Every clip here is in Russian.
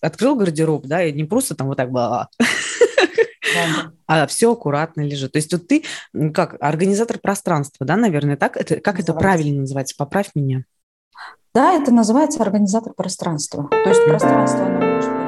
открыл гардероб, да, и не просто там вот так было, а все аккуратно лежит. То есть вот ты как организатор пространства, да, наверное, так? Это, как это правильно называется? Поправь меня. Да, это называется организатор пространства. То есть пространство, оно может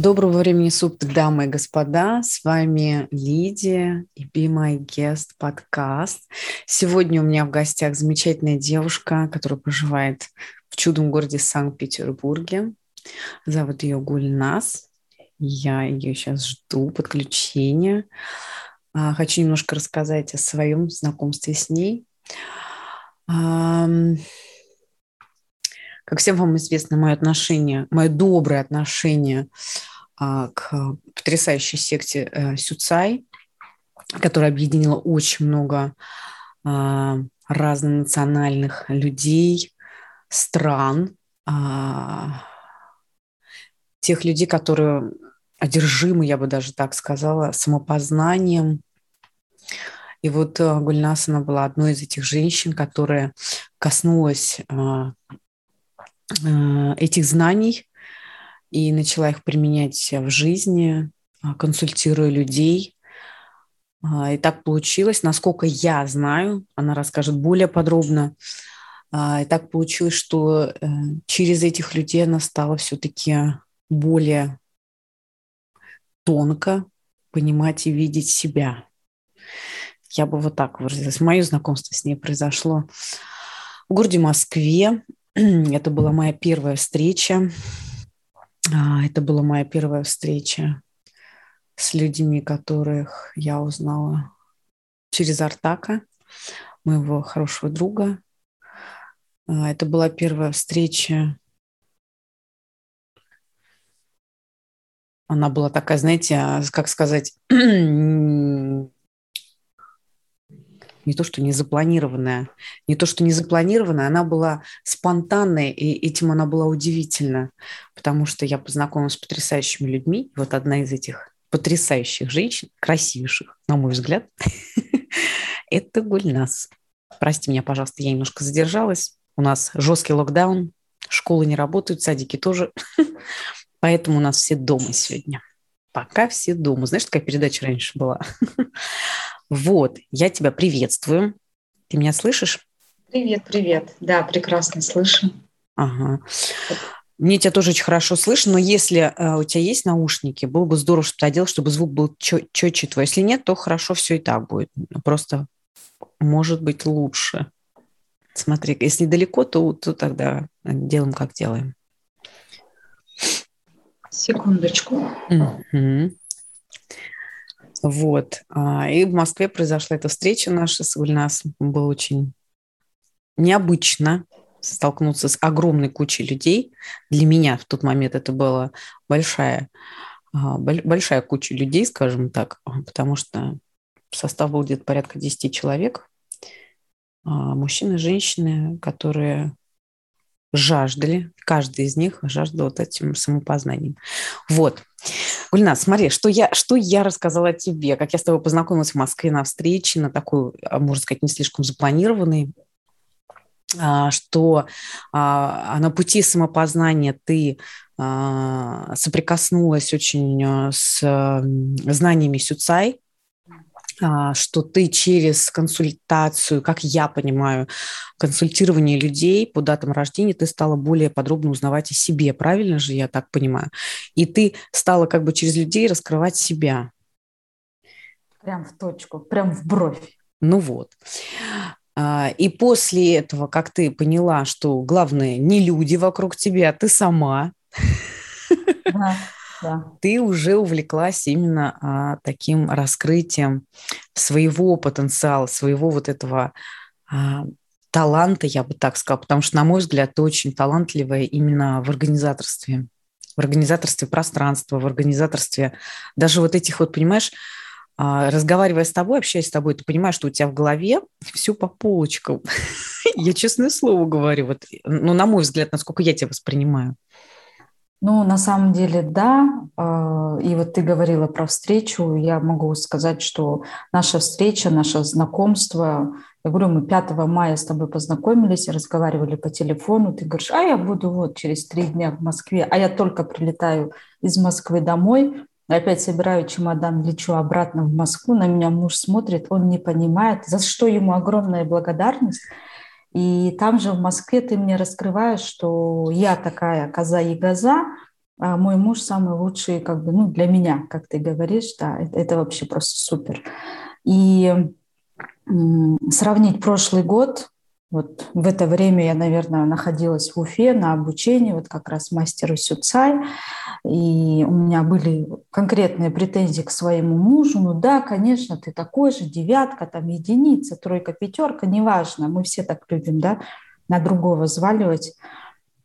Доброго времени суток, дамы и господа. С вами Лидия и Be My Guest подкаст. Сегодня у меня в гостях замечательная девушка, которая проживает в чудном городе Санкт-Петербурге. Зовут ее Гульнас. Я ее сейчас жду подключения. А, хочу немножко рассказать о своем знакомстве с ней. Как всем вам известно, мое отношение, мое доброе отношение а, к потрясающей секте э, Сюцай, которая объединила очень много а, разнонациональных людей, стран, а, тех людей, которые одержимы, я бы даже так сказала, самопознанием. И вот э, Гульнасана была одной из этих женщин, которая коснулась этих знаний и начала их применять в жизни, а, консультируя людей. А, и так получилось, насколько я знаю, она расскажет более подробно. А, и так получилось, что э, через этих людей она стала все-таки более тонко понимать и видеть себя. Я бы вот так выразилась. Мое знакомство с ней произошло в городе Москве. Это была моя первая встреча. А, это была моя первая встреча с людьми, которых я узнала через Артака, моего хорошего друга. А, это была первая встреча. Она была такая, знаете, а, как сказать, не то, что не запланированная, не то, что не запланированная, она была спонтанной, и этим она была удивительна, потому что я познакомилась с потрясающими людьми. Вот одна из этих потрясающих женщин, красивейших, на мой взгляд, это Гульнас. Прости меня, пожалуйста, я немножко задержалась. У нас жесткий локдаун, школы не работают, садики тоже. Поэтому у нас все дома сегодня. Пока все дома. Знаешь, такая передача раньше была? Вот, я тебя приветствую. Ты меня слышишь? Привет, привет. Да, прекрасно слышу. Ага. Мне тебя тоже очень хорошо слышно, но если э, у тебя есть наушники, было бы здорово, чтобы ты одел, чтобы звук был четче твой. Если нет, то хорошо все и так будет. Просто может быть лучше. Смотри, если далеко, то, то тогда делаем, как делаем. Секундочку. Угу. Вот. А, и в Москве произошла эта встреча наша с Гульнас. Было очень необычно столкнуться с огромной кучей людей. Для меня в тот момент это была большая, а, большая куча людей, скажем так, потому что состав был где-то порядка 10 человек. А, мужчины, женщины, которые жаждали, каждый из них жаждал вот этим самопознанием. Вот. Гульна, смотри, что я, что я рассказала тебе, как я с тобой познакомилась в Москве на встрече, на такой, а, можно сказать, не слишком запланированной, а, что а, на пути самопознания ты соприкоснулась очень с знаниями Сюцай, что ты через консультацию, как я понимаю, консультирование людей по датам рождения, ты стала более подробно узнавать о себе, правильно же я так понимаю? И ты стала как бы через людей раскрывать себя. Прям в точку, прям в бровь. Ну вот. А, и после этого, как ты поняла, что главное не люди вокруг тебя, а ты сама, да, да. ты уже увлеклась именно а, таким раскрытием своего потенциала, своего вот этого а, таланта, я бы так сказала, потому что, на мой взгляд, ты очень талантливая именно в организаторстве, в организаторстве пространства, в организаторстве даже вот этих вот, понимаешь, а, разговаривая с тобой, общаясь с тобой, ты понимаешь, что у тебя в голове все по полочкам. Я честное слово говорю, вот, ну, на мой взгляд, насколько я тебя воспринимаю. Ну, на самом деле, да. А, и вот ты говорила про встречу. Я могу сказать, что наша встреча, наше знакомство, я говорю, мы 5 мая с тобой познакомились, разговаривали по телефону. Ты говоришь, а я буду вот через три дня в Москве, а я только прилетаю из Москвы домой, опять собираю чемодан, лечу обратно в Москву. На меня муж смотрит, он не понимает, за что ему огромная благодарность. И там же в Москве ты мне раскрываешь, что я такая коза и газа, а мой муж самый лучший, как бы, ну, для меня, как ты говоришь, да, это, это вообще просто супер. И сравнить прошлый год, вот в это время я, наверное, находилась в Уфе на обучении, вот как раз мастеру Сюцай, и у меня были конкретные претензии к своему мужу. Ну да, конечно, ты такой же, девятка, там единица, тройка, пятерка, неважно, мы все так любим, да, на другого взваливать.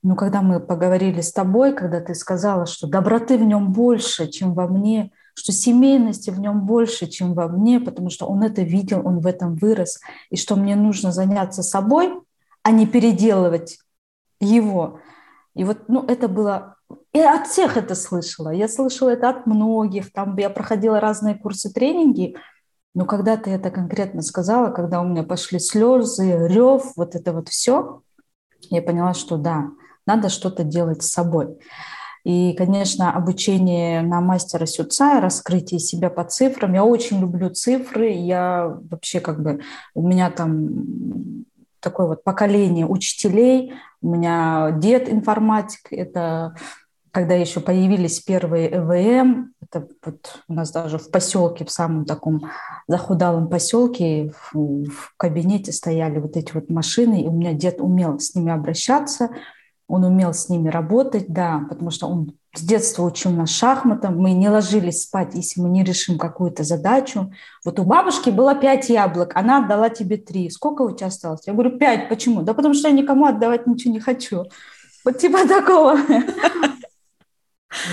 Но когда мы поговорили с тобой, когда ты сказала, что доброты в нем больше, чем во мне – что семейности в нем больше, чем во мне, потому что он это видел, он в этом вырос, и что мне нужно заняться собой, а не переделывать его. И вот ну, это было... И от всех это слышала. Я слышала это от многих. Там я проходила разные курсы тренинги. Но когда ты это конкретно сказала, когда у меня пошли слезы, рев, вот это вот все, я поняла, что да, надо что-то делать с собой. И, конечно, обучение на мастера Сюца, раскрытие себя по цифрам. Я очень люблю цифры. Я вообще как бы... У меня там такое вот поколение учителей. У меня дед информатик. Это когда еще появились первые ЭВМ, это вот у нас даже в поселке, в самом таком захудалом поселке, в, в кабинете стояли вот эти вот машины, и у меня дед умел с ними обращаться, он умел с ними работать, да, потому что он с детства учил нас шахматам. Мы не ложились спать, если мы не решим какую-то задачу. Вот у бабушки было пять яблок, она отдала тебе три. Сколько у тебя осталось? Я говорю, пять. Почему? Да потому что я никому отдавать ничего не хочу. Вот типа такого.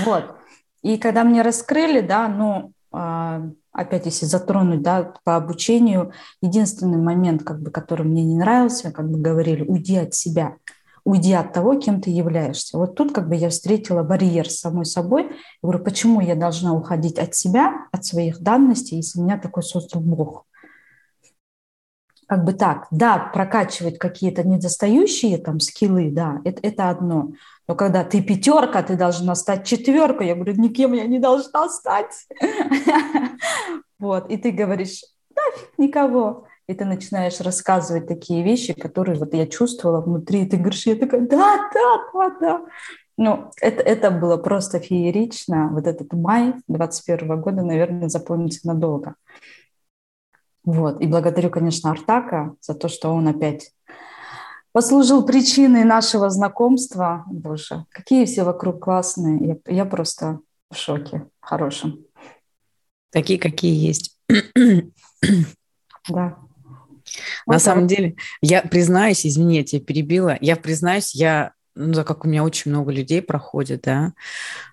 Вот. И когда мне раскрыли, да, ну, а, опять если затронуть, да, по обучению, единственный момент, как бы, который мне не нравился, как бы говорили, уйди от себя – уйди от того, кем ты являешься. Вот тут как бы я встретила барьер с самой собой. Я говорю, почему я должна уходить от себя, от своих данностей, если меня такой создал Бог? Как бы так, да, прокачивать какие-то недостающие там скиллы, да, это, это одно. Но когда ты пятерка, ты должна стать четверкой. Я говорю, никем я не должна стать. Вот, и ты говоришь, нафиг никого и ты начинаешь рассказывать такие вещи, которые вот я чувствовала внутри, и ты говоришь, я такая, да, да, да, да. Ну, это, это было просто феерично. Вот этот май 21 года, наверное, запомнится надолго. Вот. И благодарю, конечно, Артака за то, что он опять послужил причиной нашего знакомства. Боже, какие все вокруг классные. Я, я просто в шоке хорошем. Такие, какие есть. Да. На вот самом деле, я признаюсь, извини, я тебя перебила, я признаюсь, я ну, так как у меня очень много людей проходит, да,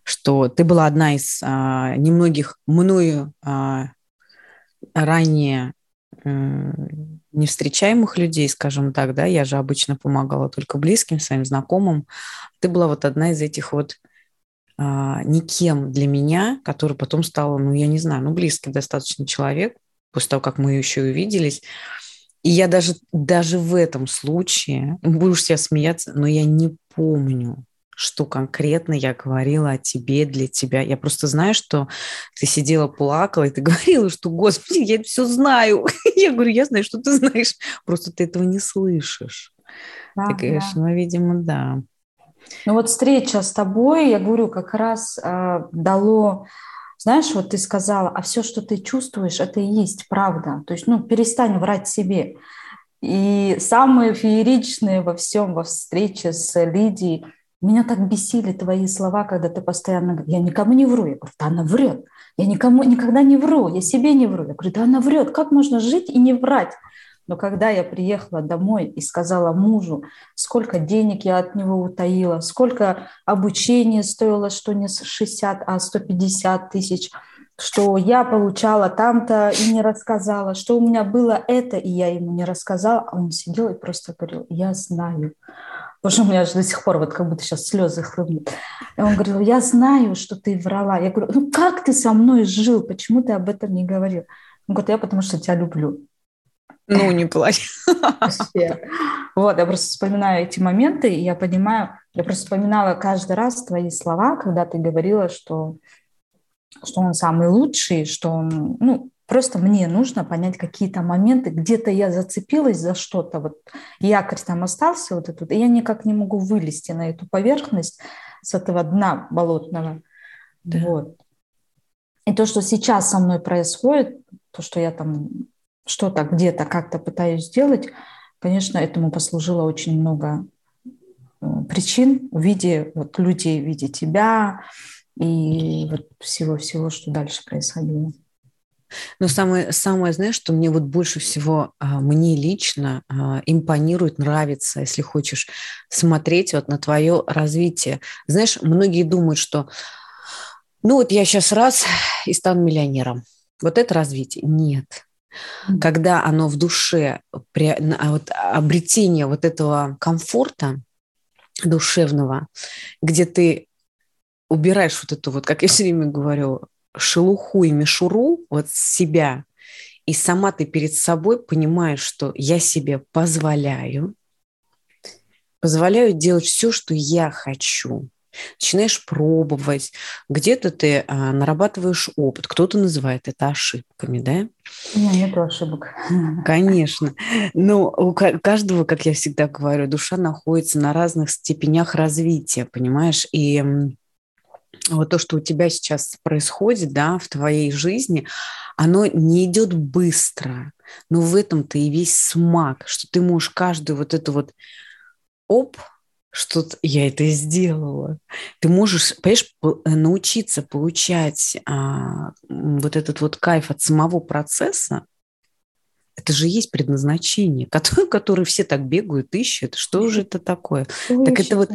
что ты была одна из а, немногих мною а, ранее а, не встречаемых людей, скажем так, да, я же обычно помогала только близким, своим знакомым. Ты была вот одна из этих вот а, никем для меня, которая потом стала, ну, я не знаю, ну, близкий достаточно человек, после того, как мы еще увиделись. И я даже, даже в этом случае, будешь себя смеяться, но я не помню, что конкретно я говорила о тебе, для тебя. Я просто знаю, что ты сидела, плакала, и ты говорила, что, господи, я все знаю. Я говорю, я знаю, что ты знаешь, просто ты этого не слышишь. Да, ты говоришь, да. ну, видимо, да. Ну вот встреча с тобой, я говорю, как раз э, дало знаешь, вот ты сказала, а все, что ты чувствуешь, это и есть правда. То есть, ну, перестань врать себе. И самые фееричные во всем, во встрече с Лидией, меня так бесили твои слова, когда ты постоянно говоришь, я никому не вру. Я говорю, да она врет. Я никому никогда не вру, я себе не вру. Я говорю, да она врет. Как можно жить и не врать? Но когда я приехала домой и сказала мужу, сколько денег я от него утаила, сколько обучение стоило, что не 60, а 150 тысяч, что я получала там-то и не рассказала, что у меня было это, и я ему не рассказала, а он сидел и просто говорил, я знаю. Потому что у меня же до сих пор вот как будто сейчас слезы хлынут. И он говорил, я знаю, что ты врала. Я говорю, ну как ты со мной жил? Почему ты об этом не говорил? Он говорит, я потому что тебя люблю. Ну, не плачь. Вот, я просто вспоминаю эти моменты, и я понимаю, я просто вспоминала каждый раз твои слова, когда ты говорила, что, что он самый лучший, что он, ну, просто мне нужно понять какие-то моменты, где-то я зацепилась за что-то, вот якорь там остался вот этот, и я никак не могу вылезти на эту поверхность с этого дна болотного. Да. Вот. И то, что сейчас со мной происходит, то, что я там что-то где-то как-то пытаюсь сделать, конечно, этому послужило очень много э, причин в виде вот, людей, в виде тебя и вот всего-всего, что дальше происходило. Но самое, самое, знаешь, что мне вот больше всего, а, мне лично а, импонирует, нравится, если хочешь, смотреть вот на твое развитие. Знаешь, многие думают, что ну вот я сейчас раз и стану миллионером. Вот это развитие. Нет когда оно в душе, а вот обретение вот этого комфорта душевного, где ты убираешь вот эту вот, как я все время говорю, шелуху и мишуру вот себя, и сама ты перед собой понимаешь, что я себе позволяю, позволяю делать все, что я хочу начинаешь пробовать, где-то ты а, нарабатываешь опыт, кто-то называет это ошибками, да? Нет, нет ошибок. Конечно. Но у каждого, как я всегда говорю, душа находится на разных степенях развития, понимаешь? И вот то, что у тебя сейчас происходит, да, в твоей жизни, оно не идет быстро, но в этом-то и весь смак, что ты можешь каждую вот эту вот оп, что я это сделала. Ты можешь, понимаешь, э, научиться получать а, вот этот вот кайф от самого процесса, это же есть предназначение, которое, которое все так бегают, ищут. Что же это такое? Что так это вот,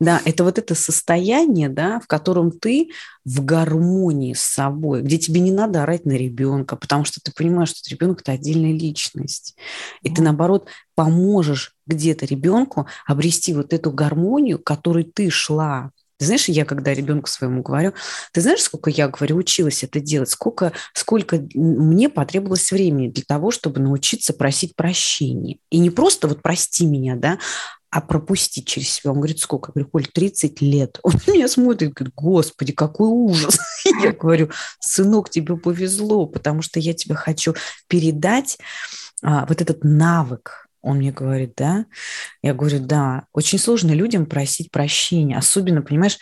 да, это вот это состояние, да, в котором ты в гармонии с собой, где тебе не надо орать на ребенка, потому что ты понимаешь, что ребенок это отдельная личность. И mm. ты, наоборот, поможешь где-то ребенку обрести вот эту гармонию, которой ты шла. Ты знаешь, я когда ребенку своему говорю, ты знаешь, сколько я, говорю, училась это делать, сколько, сколько мне потребовалось времени для того, чтобы научиться просить прощения. И не просто вот прости меня, да, а пропустить через себя. Он говорит, сколько? Я говорю, Коль, 30 лет. Он меня смотрит, говорит, господи, какой ужас. Я говорю, сынок, тебе повезло, потому что я тебе хочу передать а, вот этот навык, он мне говорит, да? Я говорю, да. Очень сложно людям просить прощения. Особенно, понимаешь,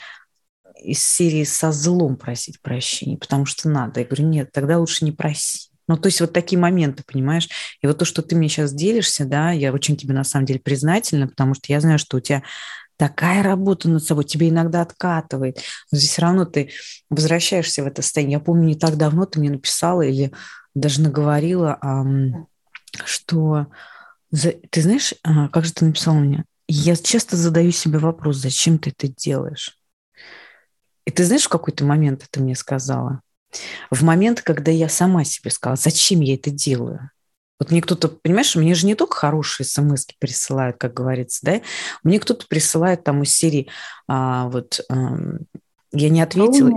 из серии со злом просить прощения, потому что надо. Я говорю, нет, тогда лучше не проси. Ну, то есть вот такие моменты, понимаешь? И вот то, что ты мне сейчас делишься, да, я очень тебе на самом деле признательна, потому что я знаю, что у тебя такая работа над собой, тебе иногда откатывает. Но здесь все равно ты возвращаешься в это состояние. Я помню, не так давно ты мне написала или даже наговорила, что ты знаешь, а, как же ты написал мне? Я часто задаю себе вопрос, зачем ты это делаешь? И ты знаешь, в какой-то момент это мне сказала? В момент, когда я сама себе сказала, зачем я это делаю? Вот мне кто-то, понимаешь, мне же не только хорошие смс присылают, как говорится, да? Мне кто-то присылает там из серии, а, вот, а, я не ответила.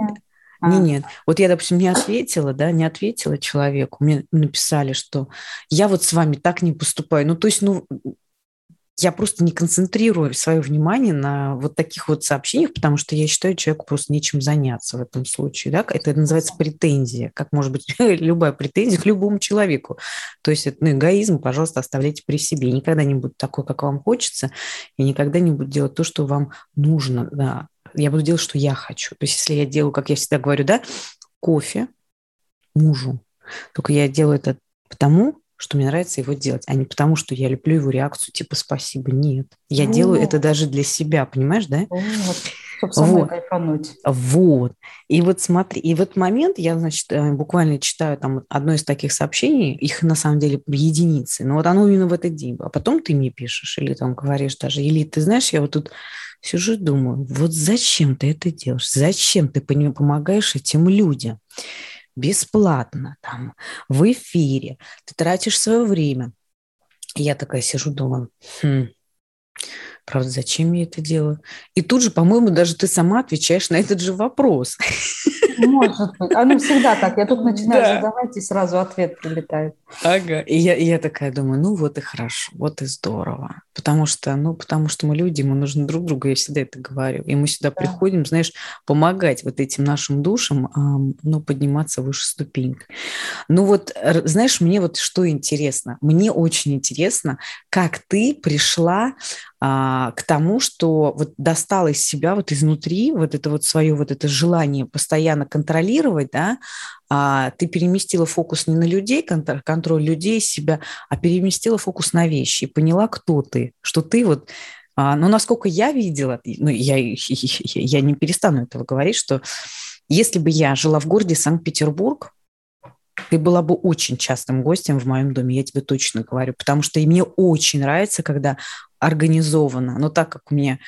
А. Не, нет. Вот я, допустим, не ответила, да, не ответила человеку. Мне написали, что я вот с вами так не поступаю. Ну, то есть, ну, я просто не концентрирую свое внимание на вот таких вот сообщениях, потому что я считаю, человеку просто нечем заняться в этом случае. Да? Это называется претензия, как может быть любая претензия к любому человеку. То есть это ну, эгоизм, пожалуйста, оставляйте при себе. никогда не будет такой, как вам хочется, и никогда не будет делать то, что вам нужно. Да я буду делать, что я хочу. То есть если я делаю, как я всегда говорю, да, кофе мужу, только я делаю это потому, что мне нравится его делать, а не потому, что я люблю его реакцию типа «спасибо». Нет. Я вот. делаю это даже для себя, понимаешь, да? Вот. Чтобы вот. кайфануть. Вот. И вот смотри, и в этот момент я, значит, э, буквально читаю там одно из таких сообщений, их на самом деле единицы, но вот оно именно в этот день. А потом ты мне пишешь или там говоришь даже, или ты знаешь, я вот тут сижу и думаю, вот зачем ты это делаешь? Зачем ты помогаешь этим людям? бесплатно, там, в эфире, ты тратишь свое время. И я такая сижу, думаю, хм, правда, зачем я это делаю? И тут же, по-моему, даже ты сама отвечаешь на этот же вопрос. Может быть. Оно всегда так. Я только начинаю да. задавать, и сразу ответ прилетает. Ага. И я, и я такая думаю, ну вот и хорошо, вот и здорово. Потому что, ну, потому что мы люди, мы нужны друг другу, я всегда это говорю. И мы сюда да. приходим, знаешь, помогать вот этим нашим душам, ну, подниматься выше ступеньк. Ну вот, знаешь, мне вот что интересно? Мне очень интересно, как ты пришла а, к тому, что вот достала из себя вот изнутри вот это вот свое вот это желание постоянно контролировать, да, а, ты переместила фокус не на людей, контроль людей себя, а переместила фокус на вещи и поняла, кто ты, что ты вот а, ну, насколько я видела, ну, я, я не перестану этого говорить, что если бы я жила в городе Санкт-Петербург, ты была бы очень частым гостем в моем доме, я тебе точно говорю, потому что и мне очень нравится, когда организовано, но так как мне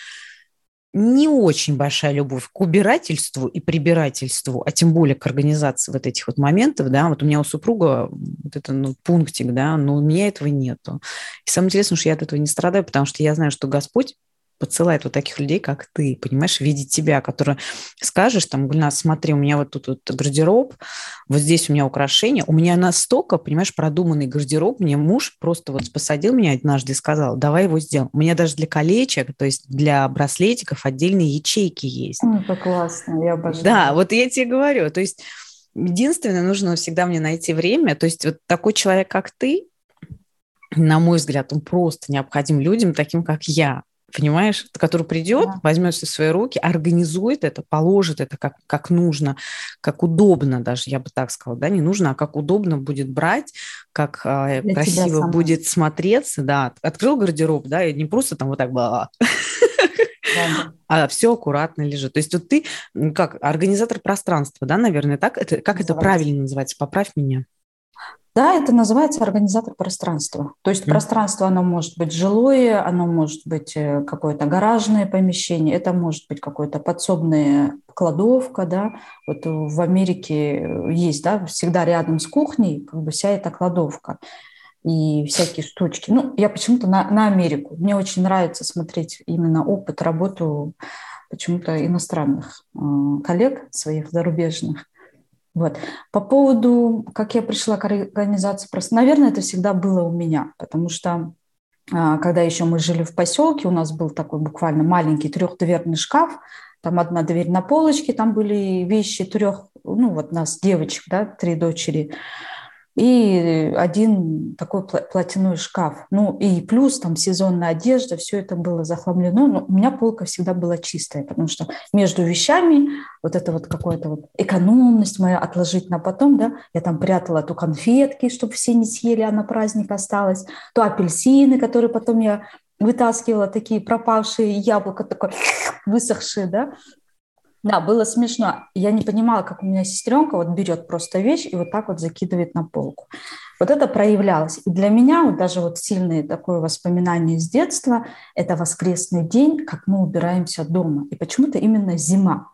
не очень большая любовь к убирательству и прибирательству, а тем более к организации вот этих вот моментов, да, вот у меня у супруга вот это, ну, пунктик, да, но у меня этого нету. И самое интересное, что я от этого не страдаю, потому что я знаю, что Господь подсылает вот таких людей, как ты, понимаешь, видеть тебя, который скажешь, там, Гульнас, смотри, у меня вот тут вот гардероб, вот здесь у меня украшения, у меня настолько, понимаешь, продуманный гардероб, мне муж просто вот посадил меня однажды и сказал, давай его сделаем. У меня даже для колечек, то есть для браслетиков отдельные ячейки есть. Это классно, я обожаю. Да, вот я тебе говорю, то есть единственное, нужно всегда мне найти время, то есть вот такой человек, как ты, на мой взгляд, он просто необходим людям, таким как я, понимаешь, который придет, да. возьмет все в свои руки, организует это, положит это как, как нужно, как удобно даже, я бы так сказала, да, не нужно, а как удобно будет брать, как э, красиво будет смотреться, да, открыл гардероб, да, и не просто там вот так было, а все аккуратно лежит. То есть вот ты как организатор пространства, да, наверное, так это как это правильно называется? Поправь меня. Да, это называется организатор пространства. То есть mm. пространство, оно может быть жилое, оно может быть э, какое-то гаражное помещение, это может быть какое-то подсобное кладовка, да. Вот в Америке э, есть, да, всегда рядом с кухней как бы вся эта кладовка и всякие штучки. Ну, я почему-то на, на Америку. Мне очень нравится смотреть именно опыт, работу почему-то иностранных э, коллег своих зарубежных. Вот. По поводу, как я пришла к организации, просто, наверное, это всегда было у меня, потому что а, когда еще мы жили в поселке, у нас был такой буквально маленький трехдверный шкаф, там одна дверь на полочке, там были вещи трех, ну вот нас девочек, да, три дочери, и один такой платяной шкаф. Ну и плюс там сезонная одежда, все это было захламлено. Но у меня полка всегда была чистая, потому что между вещами вот это вот какая-то вот экономность моя отложить на потом, да, я там прятала то конфетки, чтобы все не съели, а на праздник осталось, то апельсины, которые потом я вытаскивала, такие пропавшие яблоко, такое высохшие, да, да, было смешно. Я не понимала, как у меня сестренка вот берет просто вещь и вот так вот закидывает на полку. Вот это проявлялось. И для меня вот даже вот сильное такое воспоминание с детства – это воскресный день, как мы убираемся дома. И почему-то именно зима.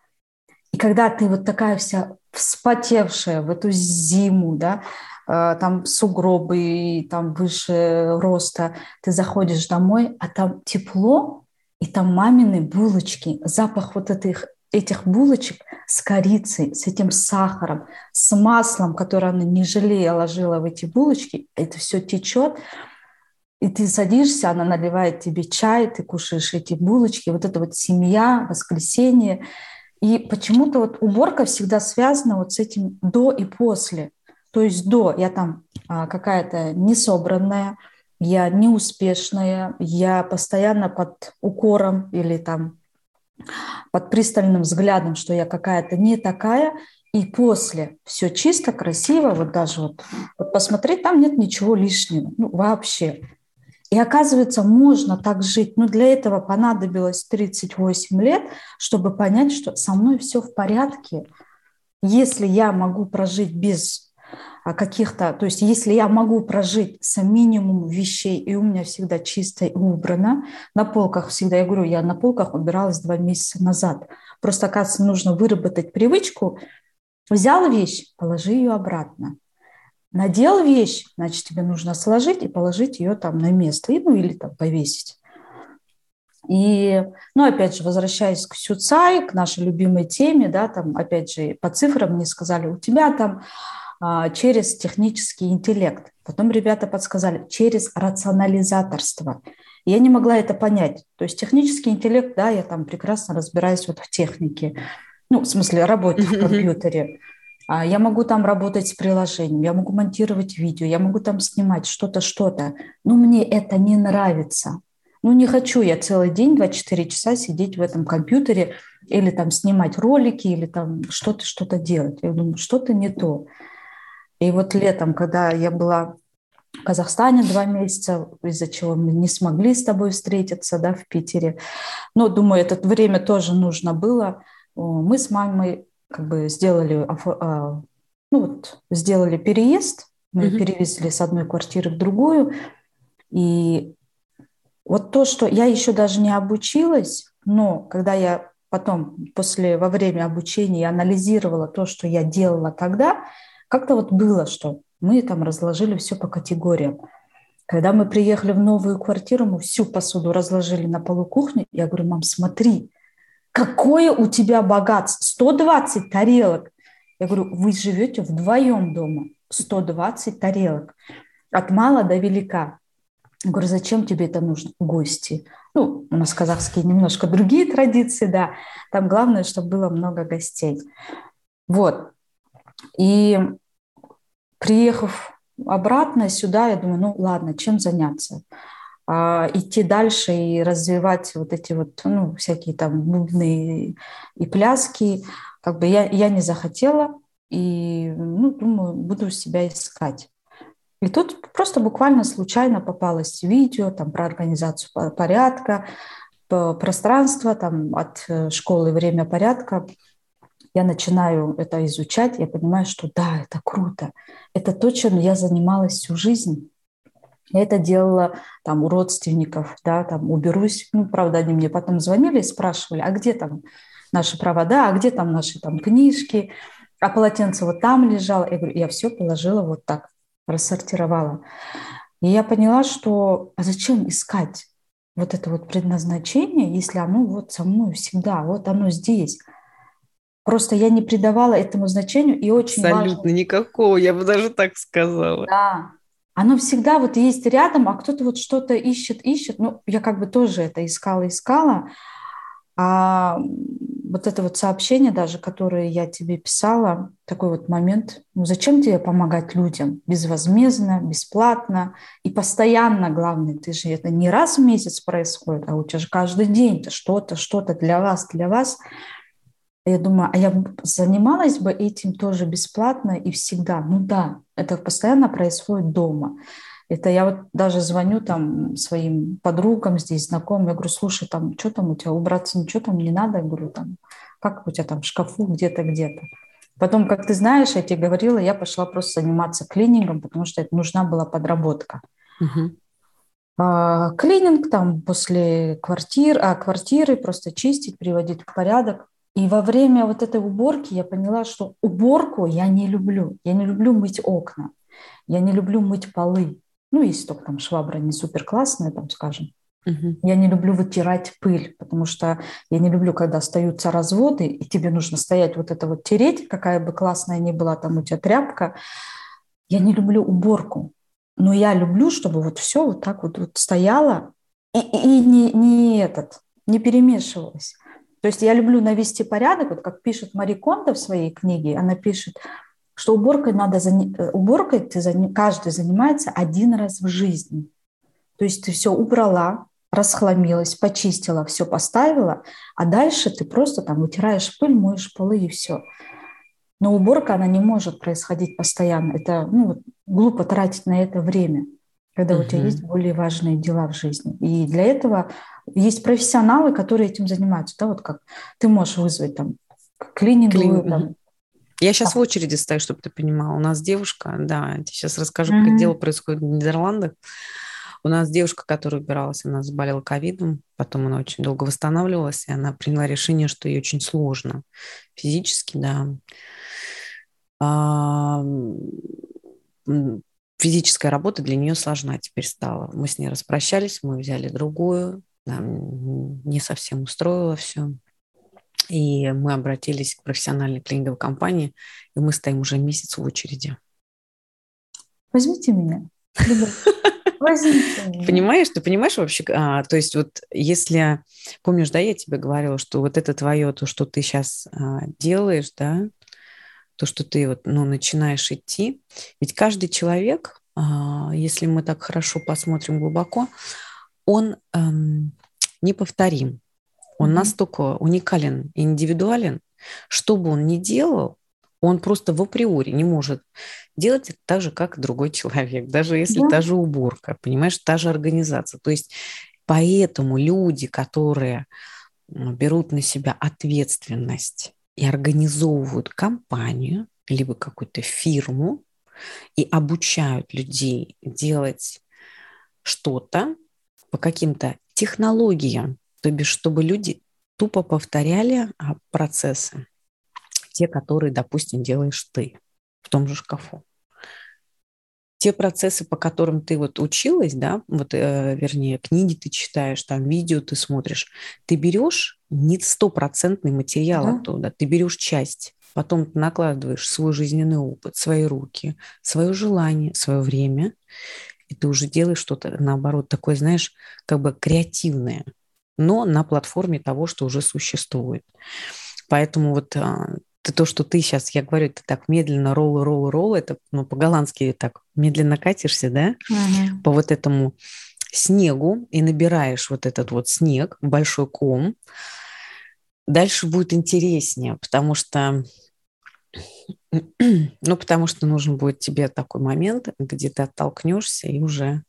И когда ты вот такая вся вспотевшая в эту зиму, да, э, там сугробы, там выше роста, ты заходишь домой, а там тепло, и там мамины булочки, запах вот этих этих булочек с корицей, с этим сахаром, с маслом, которое она не жалея ложила в эти булочки, это все течет, и ты садишься, она наливает тебе чай, ты кушаешь эти булочки, вот это вот семья, воскресенье. И почему-то вот уборка всегда связана вот с этим до и после. То есть до я там а, какая-то несобранная, я неуспешная, я постоянно под укором или там под пристальным взглядом, что я какая-то не такая, и после все чисто, красиво, вот даже вот, вот посмотреть, там нет ничего лишнего, ну вообще. И оказывается, можно так жить. Но для этого понадобилось 38 лет, чтобы понять, что со мной все в порядке. Если я могу прожить без каких-то, то есть если я могу прожить с минимумом вещей, и у меня всегда чисто и убрано, на полках всегда, я говорю, я на полках убиралась два месяца назад. Просто, оказывается, нужно выработать привычку, взял вещь, положи ее обратно. Надел вещь, значит, тебе нужно сложить и положить ее там на место, ну или там повесить. И, ну, опять же, возвращаясь к Сюцай, к нашей любимой теме, да, там, опять же, по цифрам мне сказали, у тебя там а, через технический интеллект. Потом ребята подсказали, через рационализаторство. Я не могла это понять. То есть технический интеллект, да, я там прекрасно разбираюсь вот в технике, ну, в смысле, работе в компьютере. А я могу там работать с приложением, я могу монтировать видео, я могу там снимать что-то, что-то. Но мне это не нравится. Ну, не хочу я целый день, 24 часа сидеть в этом компьютере или там снимать ролики, или там что-то, что-то делать. Я думаю, что-то не то. И вот летом, когда я была в Казахстане два месяца, из-за чего мы не смогли с тобой встретиться да, в Питере. Но, думаю, это время тоже нужно было. Мы с мамой как бы сделали, а, ну вот, сделали переезд, мы mm-hmm. перевезли с одной квартиры в другую, и вот то, что я еще даже не обучилась, но когда я потом, после, во время обучения анализировала то, что я делала тогда, как-то вот было, что мы там разложили все по категориям. Когда мы приехали в новую квартиру, мы всю посуду разложили на полу кухни. Я говорю, мам, смотри, какое у тебя богатство, 120 тарелок. Я говорю, вы живете вдвоем дома, 120 тарелок, от мала до велика. Я говорю, зачем тебе это нужно? Гости. Ну, у нас казахские немножко другие традиции, да. Там главное, чтобы было много гостей. Вот. И приехав обратно сюда, я думаю, ну ладно, чем заняться? а, идти дальше и развивать вот эти вот, ну, всякие там бубны и пляски, как бы я, я не захотела, и, ну, думаю, буду себя искать. И тут просто буквально случайно попалось видео там, про организацию порядка, пространство там, от э, школы «Время порядка». Я начинаю это изучать, я понимаю, что да, это круто. Это то, чем я занималась всю жизнь. Я это делала там у родственников, да, там уберусь. Ну, правда, они мне потом звонили и спрашивали, а где там наши провода, а где там наши там книжки, а полотенце вот там лежало. Я говорю, я все положила вот так, рассортировала. И я поняла, что а зачем искать вот это вот предназначение, если оно вот со мной всегда, вот оно здесь. Просто я не придавала этому значению и очень Абсолютно важно... никакого, я бы даже так сказала. Да, оно всегда вот есть рядом, а кто-то вот что-то ищет, ищет. Ну, я как бы тоже это искала, искала. А вот это вот сообщение даже, которое я тебе писала, такой вот момент, ну зачем тебе помогать людям безвозмездно, бесплатно и постоянно, главное, ты же это не раз в месяц происходит, а у тебя же каждый день что-то, что-то для вас, для вас – я думаю, а я занималась бы этим тоже бесплатно и всегда. Ну да, это постоянно происходит дома. Это я вот даже звоню там своим подругам здесь, знакомым, я говорю, слушай, там, что там у тебя, убраться ничего там не надо? Я говорю, там, как у тебя там в шкафу где-то, где-то. Потом, как ты знаешь, я тебе говорила, я пошла просто заниматься клинингом, потому что это нужна была подработка. Угу. А, клининг там после квартир, а квартиры просто чистить, приводить в порядок. И во время вот этой уборки я поняла, что уборку я не люблю. Я не люблю мыть окна, я не люблю мыть полы. Ну, если только там швабра не супер классная, там, скажем. Угу. Я не люблю вытирать пыль, потому что я не люблю, когда остаются разводы, и тебе нужно стоять вот это вот тереть, какая бы классная ни была там у тебя тряпка. Я не люблю уборку, но я люблю, чтобы вот все вот так вот, вот стояло и, и не, не этот, не перемешивалось. То есть я люблю навести порядок, вот как пишет Мари Кондо в своей книге, она пишет, что уборкой надо. Э, уборкой ты каждый занимается один раз в жизни. То есть ты все убрала, расхламилась, почистила, все поставила, а дальше ты просто там вытираешь пыль, моешь полы и все. Но уборка, она не может происходить постоянно. Это ну, глупо тратить на это время, когда угу. у тебя есть более важные дела в жизни. И для этого есть профессионалы, которые этим занимаются. Да, вот как ты можешь вызвать там клининговую, Клин... там, я сейчас в очереди стою, чтобы ты понимала. У нас девушка, да, я сейчас расскажу, mm-hmm. как дело происходит в Нидерландах. У нас девушка, которая убиралась, она заболела ковидом, потом она очень долго восстанавливалась, и она приняла решение, что ей очень сложно физически, да. А, физическая работа для нее сложна теперь стала. Мы с ней распрощались, мы взяли другую, нам не совсем устроило все. И мы обратились к профессиональной клининговой компании, и мы стоим уже месяц в очереди. Возьмите меня. Возьмите Понимаешь, ты понимаешь вообще, а, то есть вот если, помнишь, да, я тебе говорила, что вот это твое, то, что ты сейчас а, делаешь, да, то, что ты вот, ну, начинаешь идти, ведь каждый человек, а, если мы так хорошо посмотрим глубоко, он эм, неповторим. Он mm-hmm. настолько уникален и индивидуален, что бы он ни делал, он просто в априори не может делать это так же, как другой человек, даже если да. та же уборка, понимаешь, та же организация. То есть поэтому люди, которые берут на себя ответственность и организовывают компанию, либо какую-то фирму, и обучают людей делать что-то по каким-то технологиям, то бишь, чтобы люди тупо повторяли а, процессы, те, которые, допустим, делаешь ты в том же шкафу. Те процессы, по которым ты вот училась, да, вот, э, вернее, книги ты читаешь, там, видео ты смотришь, ты берешь не стопроцентный материал да. оттуда, ты берешь часть, потом ты накладываешь свой жизненный опыт, свои руки, свое желание, свое время, и ты уже делаешь что-то, наоборот, такое, знаешь, как бы креативное – но на платформе того, что уже существует. Поэтому вот а, то, что ты сейчас, я говорю, ты так медленно ролл, ролл, ролл, это ну, по-голландски так медленно катишься, да, угу. по вот этому снегу и набираешь вот этот вот снег, большой ком, дальше будет интереснее, потому что ну, потому что нужен будет тебе такой момент, где ты оттолкнешься и уже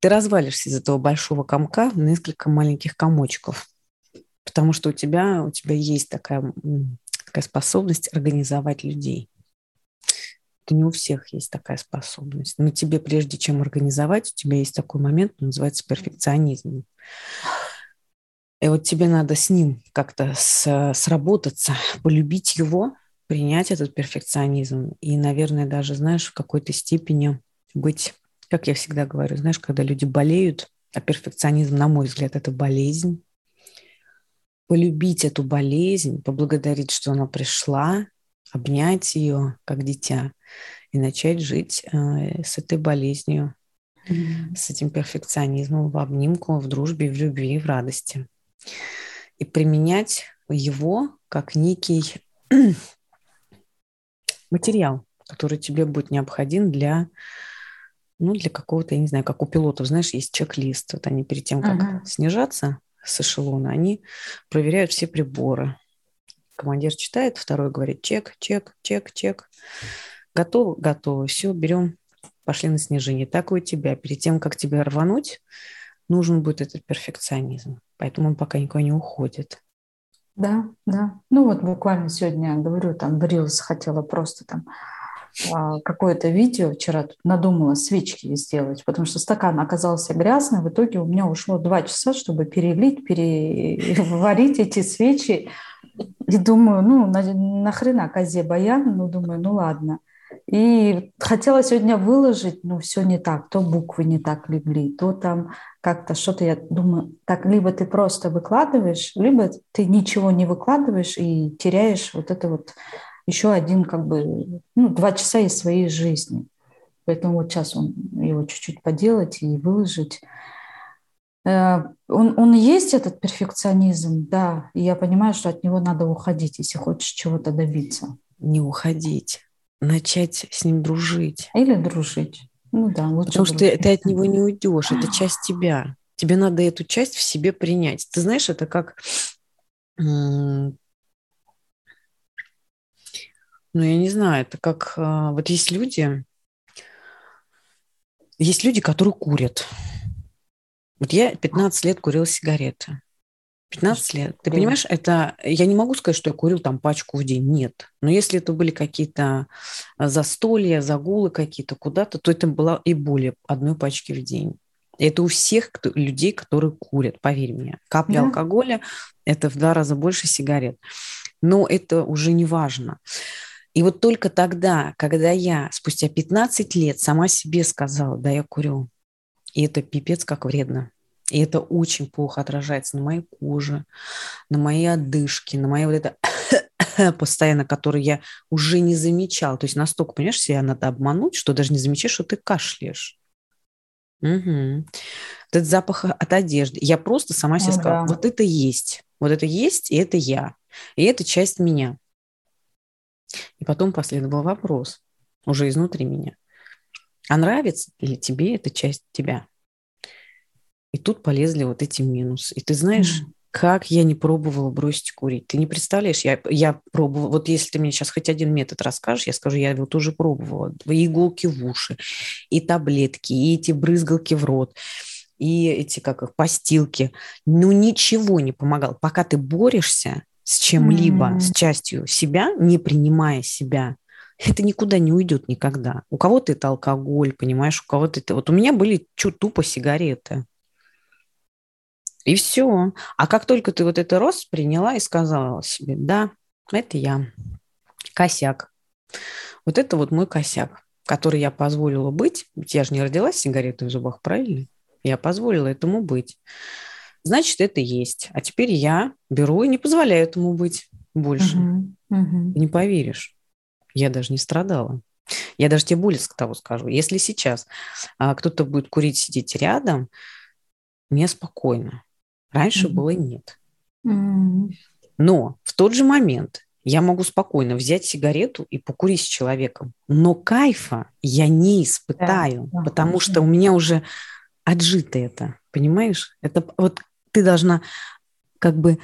ты развалишься из этого большого комка в несколько маленьких комочков, потому что у тебя, у тебя есть такая, такая способность организовать людей. Это не у всех есть такая способность. Но тебе, прежде чем организовать, у тебя есть такой момент, называется перфекционизм. И вот тебе надо с ним как-то с, сработаться, полюбить его, принять этот перфекционизм и, наверное, даже, знаешь, в какой-то степени быть как я всегда говорю, знаешь, когда люди болеют, а перфекционизм, на мой взгляд, это болезнь, полюбить эту болезнь, поблагодарить, что она пришла, обнять ее как дитя и начать жить э, с этой болезнью, mm-hmm. с этим перфекционизмом в обнимку, в дружбе, в любви, в радости. И применять его как некий материал, который тебе будет необходим для ну, для какого-то, я не знаю, как у пилотов, знаешь, есть чек-лист. Вот они перед тем, как uh-huh. снижаться с эшелона, они проверяют все приборы. Командир читает, второй говорит чек, чек, чек, чек. Готово? Готово. Все, берем, пошли на снижение. Так и у тебя. Перед тем, как тебя рвануть, нужен будет этот перфекционизм. Поэтому он пока никуда не уходит. Да, да. Ну вот буквально сегодня, говорю, там в Рилс хотела просто там а, какое-то видео вчера тут надумала свечки сделать, потому что стакан оказался грязный. В итоге у меня ушло два часа, чтобы перелить, переварить эти свечи. И думаю, ну, на, нахрена козе баян? Ну, думаю, ну ладно. И хотела сегодня выложить, но все не так. То буквы не так легли, то там как-то что-то, я думаю, так либо ты просто выкладываешь, либо ты ничего не выкладываешь и теряешь вот это вот еще один, как бы, ну, два часа из своей жизни. Поэтому вот сейчас он его чуть-чуть поделать и выложить. Э, он, он есть, этот перфекционизм, да, и я понимаю, что от него надо уходить, если хочешь чего-то добиться. Не уходить, начать с ним дружить. Или дружить. Ну да, лучше Потому дружить. что ты, ты от него не уйдешь, это часть тебя. Тебе надо эту часть в себе принять. Ты знаешь, это как Ну, я не знаю, это как... А, вот есть люди... Есть люди, которые курят. Вот я 15 лет курила сигареты. 15 лет. Ты понимаешь, это... Я не могу сказать, что я курил там пачку в день. Нет. Но если это были какие-то а, застолья, загулы какие-то куда-то, то это было и более одной пачки в день. Это у всех кто, людей, которые курят, поверь мне. Капля да. алкоголя – это в два раза больше сигарет. Но это уже не важно. И вот только тогда, когда я спустя 15 лет сама себе сказала, да, я курю, и это пипец как вредно. И это очень плохо отражается на моей коже, на моей одышке, на моей вот это постоянно, который я уже не замечала. То есть настолько, понимаешь, себя надо обмануть, что даже не замечаешь, что ты кашляешь. Угу. Этот запах от одежды. Я просто сама себе ну, сказала, да. вот это есть. Вот это есть, и это я. И это часть меня. И потом последовал вопрос уже изнутри меня. А нравится ли тебе эта часть тебя? И тут полезли вот эти минусы. И ты знаешь, mm. как я не пробовала бросить курить. Ты не представляешь, я, я пробовала. Вот если ты мне сейчас хоть один метод расскажешь, я скажу, я его тоже пробовала. И иголки в уши, и таблетки, и эти брызгалки в рот и эти, как их, постилки. Ну, ничего не помогало. Пока ты борешься с чем-либо, mm-hmm. с частью себя, не принимая себя, это никуда не уйдет никогда. У кого-то это алкоголь, понимаешь, у кого-то это... Вот у меня были чуть тупо сигареты. И все. А как только ты вот это рост приняла и сказала себе, да, это я, косяк. Вот это вот мой косяк, который я позволила быть. Ведь я же не родилась с сигаретой в зубах, правильно? Я позволила этому быть. Значит, это есть. А теперь я беру и не позволяю этому быть больше. Угу, угу. Не поверишь. Я даже не страдала. Я даже тебе более того скажу. Если сейчас а, кто-то будет курить, сидеть рядом, мне спокойно. Раньше mm-hmm. было нет. Mm-hmm. Но в тот же момент я могу спокойно взять сигарету и покурить с человеком. Но кайфа я не испытаю, да, потому да. что у меня уже отжито это. Понимаешь? Это вот ты должна как бы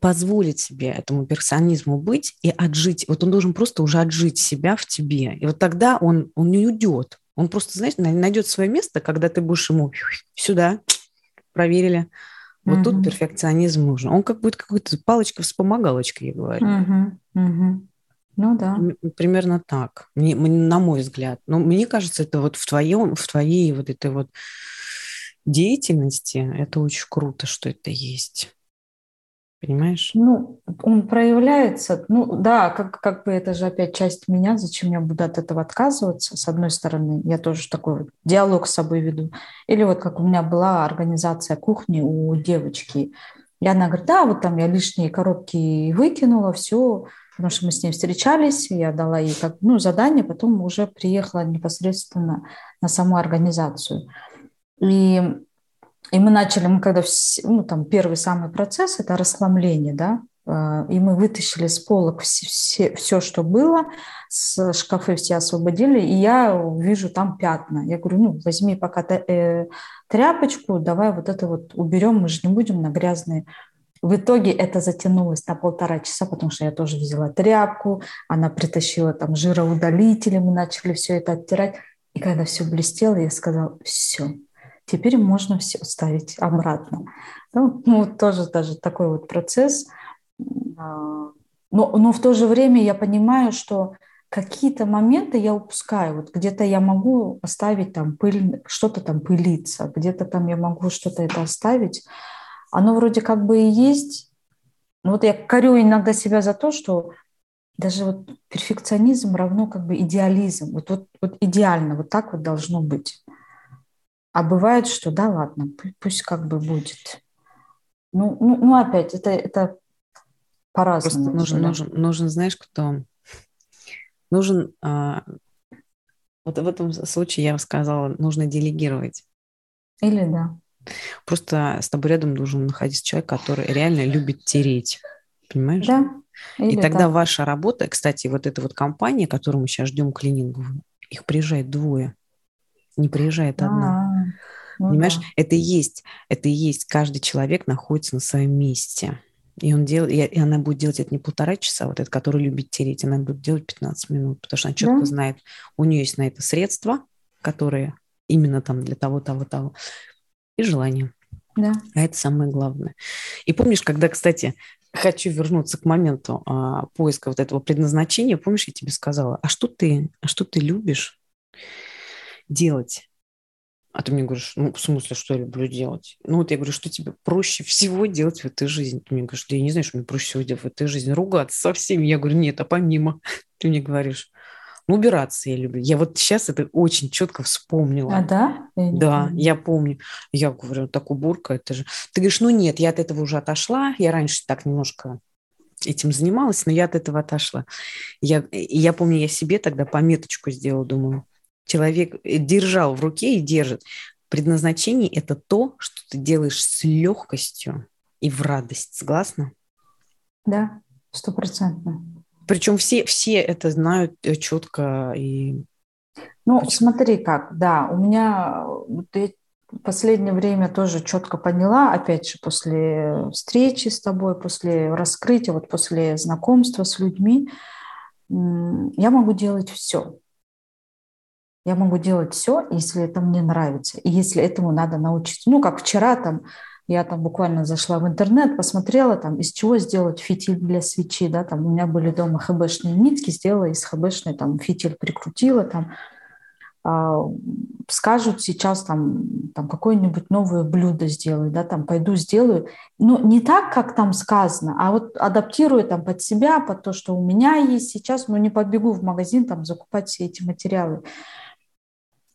позволить себе этому персонизму быть и отжить. Вот он должен просто уже отжить себя в тебе. И вот тогда он, он не уйдет. Он просто, знаешь, найдет свое место, когда ты будешь ему сюда, проверили, вот угу. тут перфекционизм нужен. Он как будет какой-то палочка-вспомогалочка, я говорю. Угу. Угу. Ну да. Примерно так, мне, на мой взгляд. Но мне кажется, это вот в твоем, в твоей вот этой вот деятельности, это очень круто, что это есть. Понимаешь? Ну, он проявляется, ну да, как, как бы это же опять часть меня, зачем я буду от этого отказываться, с одной стороны, я тоже такой вот диалог с собой веду. Или вот как у меня была организация кухни у девочки, и она говорит, да, вот там я лишние коробки выкинула, все, потому что мы с ней встречались, я дала ей как, ну, задание, потом уже приехала непосредственно на саму организацию. И и мы начали, мы когда, ну, там, первый самый процесс – это расхламление, да, а, и мы вытащили с полок все, все, все, что было, с шкафы все освободили, и я вижу там пятна. Я говорю, ну, возьми пока э, тряпочку, давай вот это вот уберем, мы же не будем на грязные. В итоге это затянулось на полтора часа, потому что я тоже взяла тряпку, она притащила там жироудалители, мы начали все это оттирать. И когда все блестело, я сказала, все, теперь можно все ставить обратно. Ну, ну тоже даже такой вот процесс. А, но, но в то же время я понимаю, что какие-то моменты я упускаю. Вот где-то я могу оставить там пыль, что-то там пылиться, где-то там я могу что-то это оставить. Оно вроде как бы и есть. Вот я корю иногда себя за то, что даже вот перфекционизм равно как бы идеализм. Вот, вот, вот идеально, вот так вот должно быть. А бывает, что да, ладно, пусть как бы будет. Ну, ну, ну опять, это, это по-разному. нужен, да? нужен, нужен, знаешь, кто? Нужен, а, вот в этом случае я бы сказала, нужно делегировать. Или да. Просто с тобой рядом должен находиться человек, который реально любит тереть. Понимаешь? Да. Или И тогда так. ваша работа, кстати, вот эта вот компания, которую мы сейчас ждем клининговую, их приезжает двое не приезжает одна. А, ну Понимаешь, да. это и есть, это и есть, каждый человек находится на своем месте. И, он дел... и она будет делать это не полтора часа, вот это, который любит тереть, она будет делать 15 минут, потому что она четко да. знает, у нее есть на это средства, которые именно там для того, того, того, и желание. Да. А это самое главное. И помнишь, когда, кстати, хочу вернуться к моменту а, поиска вот этого предназначения, помнишь, я тебе сказала, а что ты, а что ты любишь делать? А ты мне говоришь, ну, в смысле, что я люблю делать? Ну, вот я говорю, что тебе проще всего делать в этой жизни? Ты мне говоришь, да я не знаю, что мне проще всего делать в этой жизни. Ругаться со всеми. Я говорю, нет, а помимо. Ты мне говоришь, ну, убираться я люблю. Я вот сейчас это очень четко вспомнила. А, да? Я да, помню. я помню. Я говорю, так уборка, это же... Ты говоришь, ну, нет, я от этого уже отошла. Я раньше так немножко этим занималась, но я от этого отошла. Я, я помню, я себе тогда пометочку сделала, думаю, человек э, держал в руке и держит. Предназначение – это то, что ты делаешь с легкостью и в радость. Согласна? Да, стопроцентно. Причем все, все это знают э, четко и... Ну, Почему? смотри как, да, у меня в последнее время тоже четко поняла, опять же, после встречи с тобой, после раскрытия, вот после знакомства с людьми, я могу делать все. Я могу делать все, если это мне нравится, и если этому надо научиться. Ну, как вчера там я там буквально зашла в интернет, посмотрела там, из чего сделать фитиль для свечи, да, там у меня были дома хбшные нитки, сделала из хбшной там фитиль, прикрутила там. А, скажут сейчас там, там какое-нибудь новое блюдо сделай, да, там пойду сделаю. Но не так, как там сказано, а вот адаптирую там под себя, под то, что у меня есть сейчас, но не побегу в магазин там закупать все эти материалы.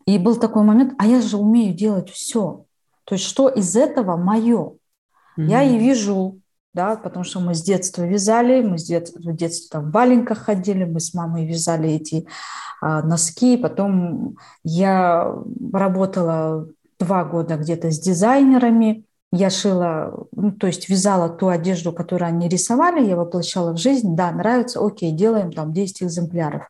И был такой момент, а я же умею делать все. То есть что из этого мое? Mm-hmm. Я и вижу, да, потому что мы с детства вязали, мы с детства, в детстве там в валенках ходили, мы с мамой вязали эти а, носки. Потом я работала два года где-то с дизайнерами. Я шила, ну, то есть вязала ту одежду, которую они рисовали, я воплощала в жизнь. Да, нравится, окей, делаем там 10 экземпляров.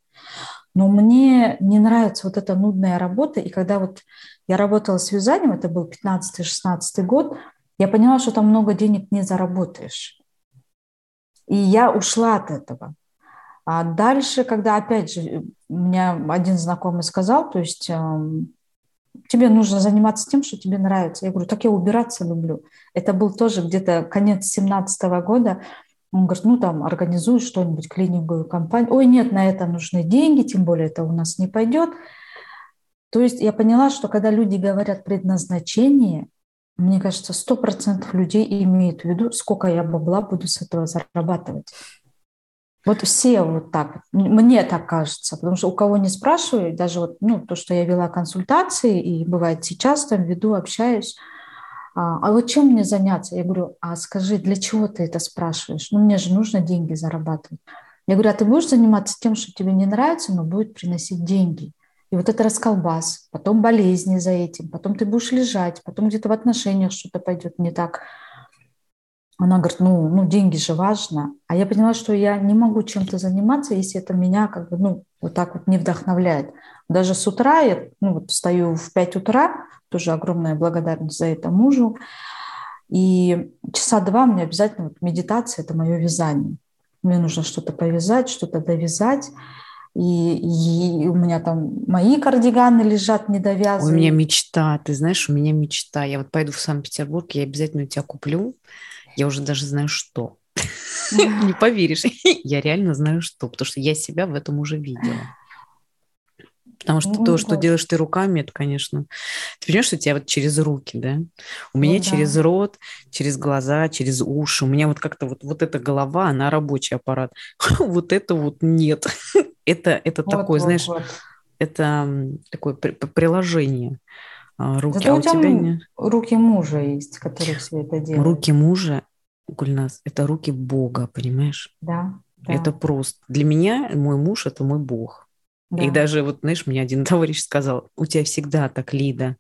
Но мне не нравится вот эта нудная работа. И когда вот я работала с вязанием, это был 15-16 год, я поняла, что там много денег не заработаешь. И я ушла от этого. А дальше, когда, опять же, меня один знакомый сказал, то есть эм, тебе нужно заниматься тем, что тебе нравится. Я говорю, так я убираться люблю. Это был тоже где-то конец 17 года. Он говорит, ну там организуй что-нибудь, клининговую компанию. Ой, нет, на это нужны деньги, тем более это у нас не пойдет. То есть я поняла, что когда люди говорят предназначение, мне кажется, сто процентов людей имеют в виду, сколько я бабла буду с этого зарабатывать. Вот все вот так, мне так кажется, потому что у кого не спрашиваю, даже вот ну, то, что я вела консультации, и бывает сейчас там веду, общаюсь, а, а вот чем мне заняться? Я говорю, а скажи, для чего ты это спрашиваешь? Ну, мне же нужно деньги зарабатывать. Я говорю, а ты будешь заниматься тем, что тебе не нравится, но будет приносить деньги? И вот это расколбас, потом болезни за этим, потом ты будешь лежать, потом где-то в отношениях что-то пойдет не так. Она говорит, ну, ну, деньги же важно. А я поняла, что я не могу чем-то заниматься, если это меня как бы, ну, вот так вот не вдохновляет. Даже с утра я ну, вот встаю в 5 утра, тоже огромная благодарность за это мужу. И часа два мне обязательно вот медитация – это мое вязание. Мне нужно что-то повязать, что-то довязать. И, и у меня там мои кардиганы лежат недовязанные. У меня мечта, ты знаешь, у меня мечта. Я вот пойду в Санкт-Петербург, я обязательно у тебя куплю. Я уже даже знаю, что. Не поверишь. Я реально знаю, что, потому что я себя в этом уже видела. Потому что ну, то, что делаешь ты руками, это, конечно... Ты понимаешь, что у тебя вот через руки, да? У меня ну, через да. рот, через глаза, через уши. У меня вот как-то вот, вот эта голова, она рабочий аппарат. вот это вот нет. это это вот, такое, вот, знаешь, вот. это такое приложение а, руки. Зато а у тебя, тебя не... руки мужа есть, которые все это делают. Руки мужа, Гульнас, это руки Бога, понимаешь? Да. да. Это просто. Для меня мой муж – это мой Бог. Да. И даже, вот, знаешь, мне один товарищ сказал, у тебя всегда так, Лида.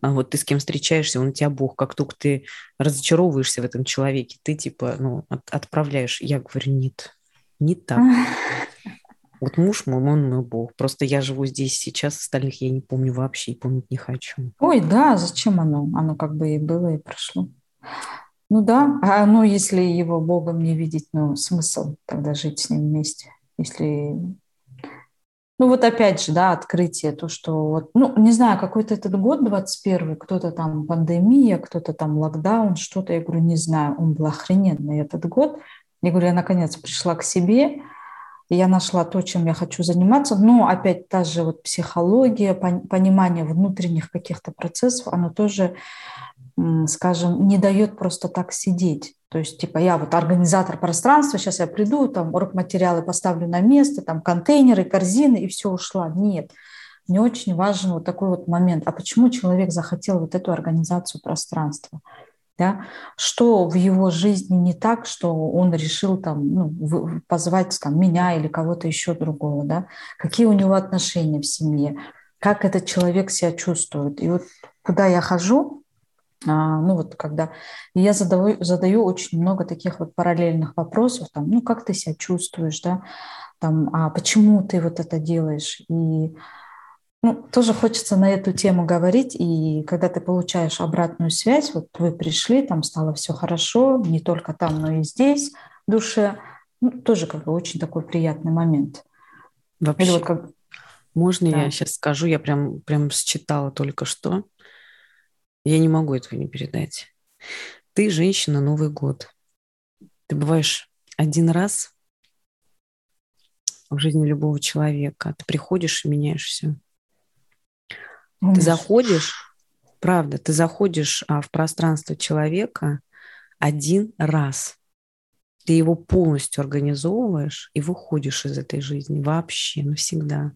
А вот ты с кем встречаешься, он у тебя Бог. Как только ты разочаровываешься в этом человеке, ты типа, ну, от, отправляешь. Я говорю, нет, не так. Вот муж мой, он мой Бог. Просто я живу здесь сейчас, остальных я не помню вообще и помнить не хочу. Ой, да, зачем оно? Оно как бы и было, и прошло. Ну да, а ну если его Богом не видеть, ну смысл тогда жить с ним вместе, если ну вот опять же, да, открытие, то, что вот, ну, не знаю, какой-то этот год 21 кто-то там пандемия, кто-то там локдаун, что-то, я говорю, не знаю, он был охрененный этот год. Я говорю, я наконец пришла к себе, я нашла то, чем я хочу заниматься, но опять та же вот психология, понимание внутренних каких-то процессов, оно тоже, скажем, не дает просто так сидеть. То есть, типа, я вот организатор пространства, сейчас я приду, там, оргматериалы поставлю на место, там, контейнеры, корзины, и все, ушла. Нет. Мне очень важен вот такой вот момент. А почему человек захотел вот эту организацию пространства? Да? Что в его жизни не так, что он решил там, ну, позвать там, меня или кого-то еще другого? Да? Какие у него отношения в семье? Как этот человек себя чувствует? И вот куда я хожу, ну вот когда я задаю, задаю очень много таких вот параллельных вопросов, там, ну как ты себя чувствуешь, да, там, а почему ты вот это делаешь, и ну, тоже хочется на эту тему говорить, и когда ты получаешь обратную связь, вот вы пришли, там стало все хорошо, не только там, но и здесь, в душе, ну, тоже как бы очень такой приятный момент. Вообще, Или вот как... можно да. я сейчас скажу, я прям, прям считала только что, я не могу этого не передать. Ты женщина Новый год. Ты бываешь один раз в жизни любого человека. Ты приходишь и меняешь все. Ты заходишь, правда, ты заходишь а, в пространство человека один раз. Ты его полностью организовываешь и выходишь из этой жизни вообще навсегда.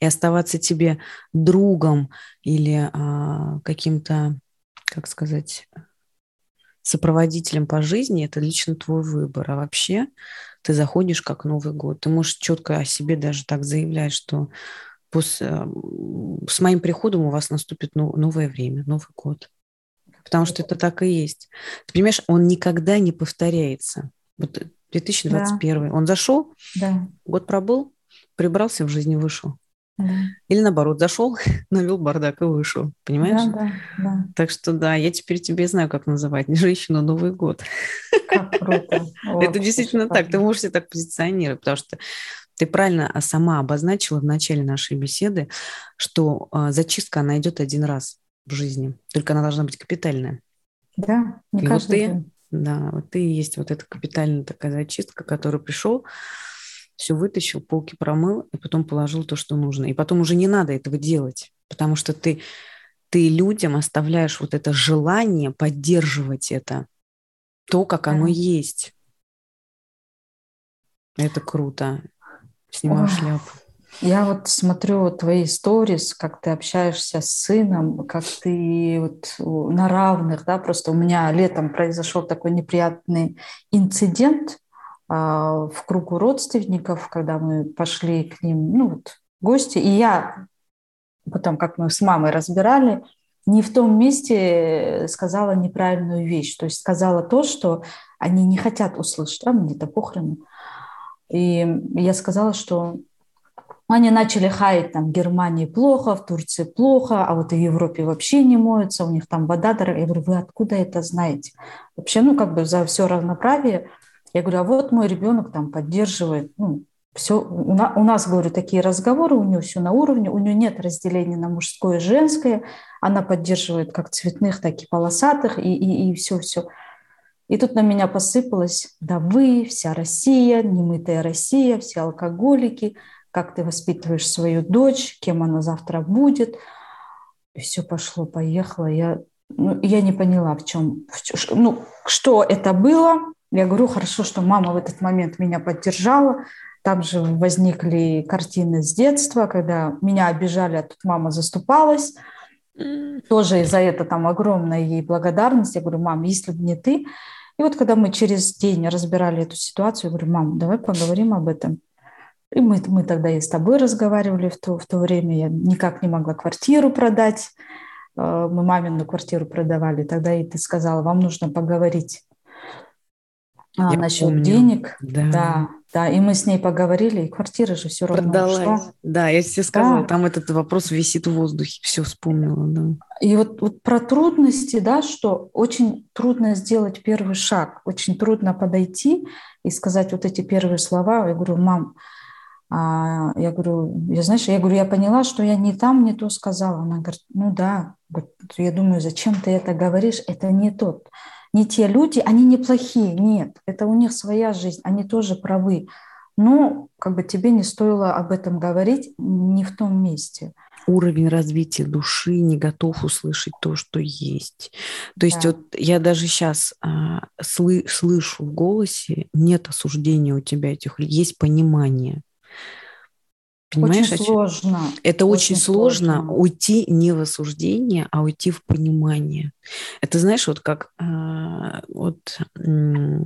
И оставаться тебе другом или а, каким-то, как сказать, сопроводителем по жизни, это лично твой выбор. А вообще ты заходишь как Новый год. Ты можешь четко о себе даже так заявлять, что после, а, с моим приходом у вас наступит новое время, Новый год. Потому что это так и есть. Ты понимаешь, он никогда не повторяется. Вот 2021. Да. Он зашел, да. год пробыл, прибрался в жизни, вышел. Да. Или наоборот, зашел, навел бардак и вышел. Понимаешь? Да, да, да. Так что да, я теперь тебе знаю, как называть. Женщину Новый год. Как круто. Это действительно так. Ты можешь себя так позиционировать, потому что ты правильно а, сама обозначила в начале нашей беседы, что а, зачистка, она идет один раз в жизни. Только она должна быть капитальная. Да, не и каждый вот ты, день. Да, вот ты и есть вот эта капитальная такая зачистка, которая пришел, все вытащил, полки промыл, и потом положил то, что нужно. И потом уже не надо этого делать, потому что ты, ты людям оставляешь вот это желание поддерживать это, то, как оно есть. Это круто. Снимаю Ой. шляпу. Я вот смотрю твои сторис, как ты общаешься с сыном, как ты вот на равных, да, просто у меня летом произошел такой неприятный инцидент, а, в кругу родственников, когда мы пошли к ним, ну вот, гости, и я потом, как мы с мамой разбирали, не в том месте сказала неправильную вещь, то есть сказала то, что они не хотят услышать, а мне-то похрену. И я сказала, что они начали хаять там в Германии плохо, в Турции плохо, а вот в Европе вообще не моются, у них там вода дорогая. Я говорю, вы откуда это знаете? Вообще, ну как бы за все равноправие – я говорю, а вот мой ребенок там поддерживает, ну, все, у, на, у нас, говорю, такие разговоры, у нее все на уровне, у нее нет разделения на мужское и женское, она поддерживает как цветных, так и полосатых, и, и, и все-все. И тут на меня посыпалось, да вы, вся Россия, немытая Россия, все алкоголики, как ты воспитываешь свою дочь, кем она завтра будет. И все пошло, поехало. Я, ну, я не поняла, в чем, в ну, что это было, я говорю, хорошо, что мама в этот момент меня поддержала. Там же возникли картины с детства, когда меня обижали, а тут мама заступалась. Тоже за это там огромная ей благодарность. Я говорю, мам, если бы не ты. И вот когда мы через день разбирали эту ситуацию, я говорю, мам, давай поговорим об этом. И мы, мы тогда и с тобой разговаривали в то, в то время. Я никак не могла квартиру продать. Э, мы мамину квартиру продавали. Тогда и ты сказала, вам нужно поговорить А, насчет помню. денег? Да. да. Да, и мы с ней поговорили, и квартира же все равно Продалась. ушла. Да, я тебе сказала, да. там этот вопрос висит в воздухе, все вспомнила, да. И вот, вот про трудности, да, что очень трудно сделать первый шаг, очень трудно подойти и сказать вот эти первые слова. Я говорю, мам, а, я говорю, я знаешь, я говорю, я поняла, что я не там не то сказала. Она говорит, ну да, я думаю, зачем ты это говоришь, это не тот не те люди, они не плохие, нет, это у них своя жизнь, они тоже правы. Но как бы тебе не стоило об этом говорить не в том месте. Уровень развития души не готов услышать то, что есть. То есть да. вот я даже сейчас а, сlı, слышу в голосе, нет осуждения у тебя этих есть понимание. Понимаешь, очень сложно. Это очень, очень сложно, сложно уйти не в осуждение, а уйти в понимание. Это знаешь, вот как э, вот э,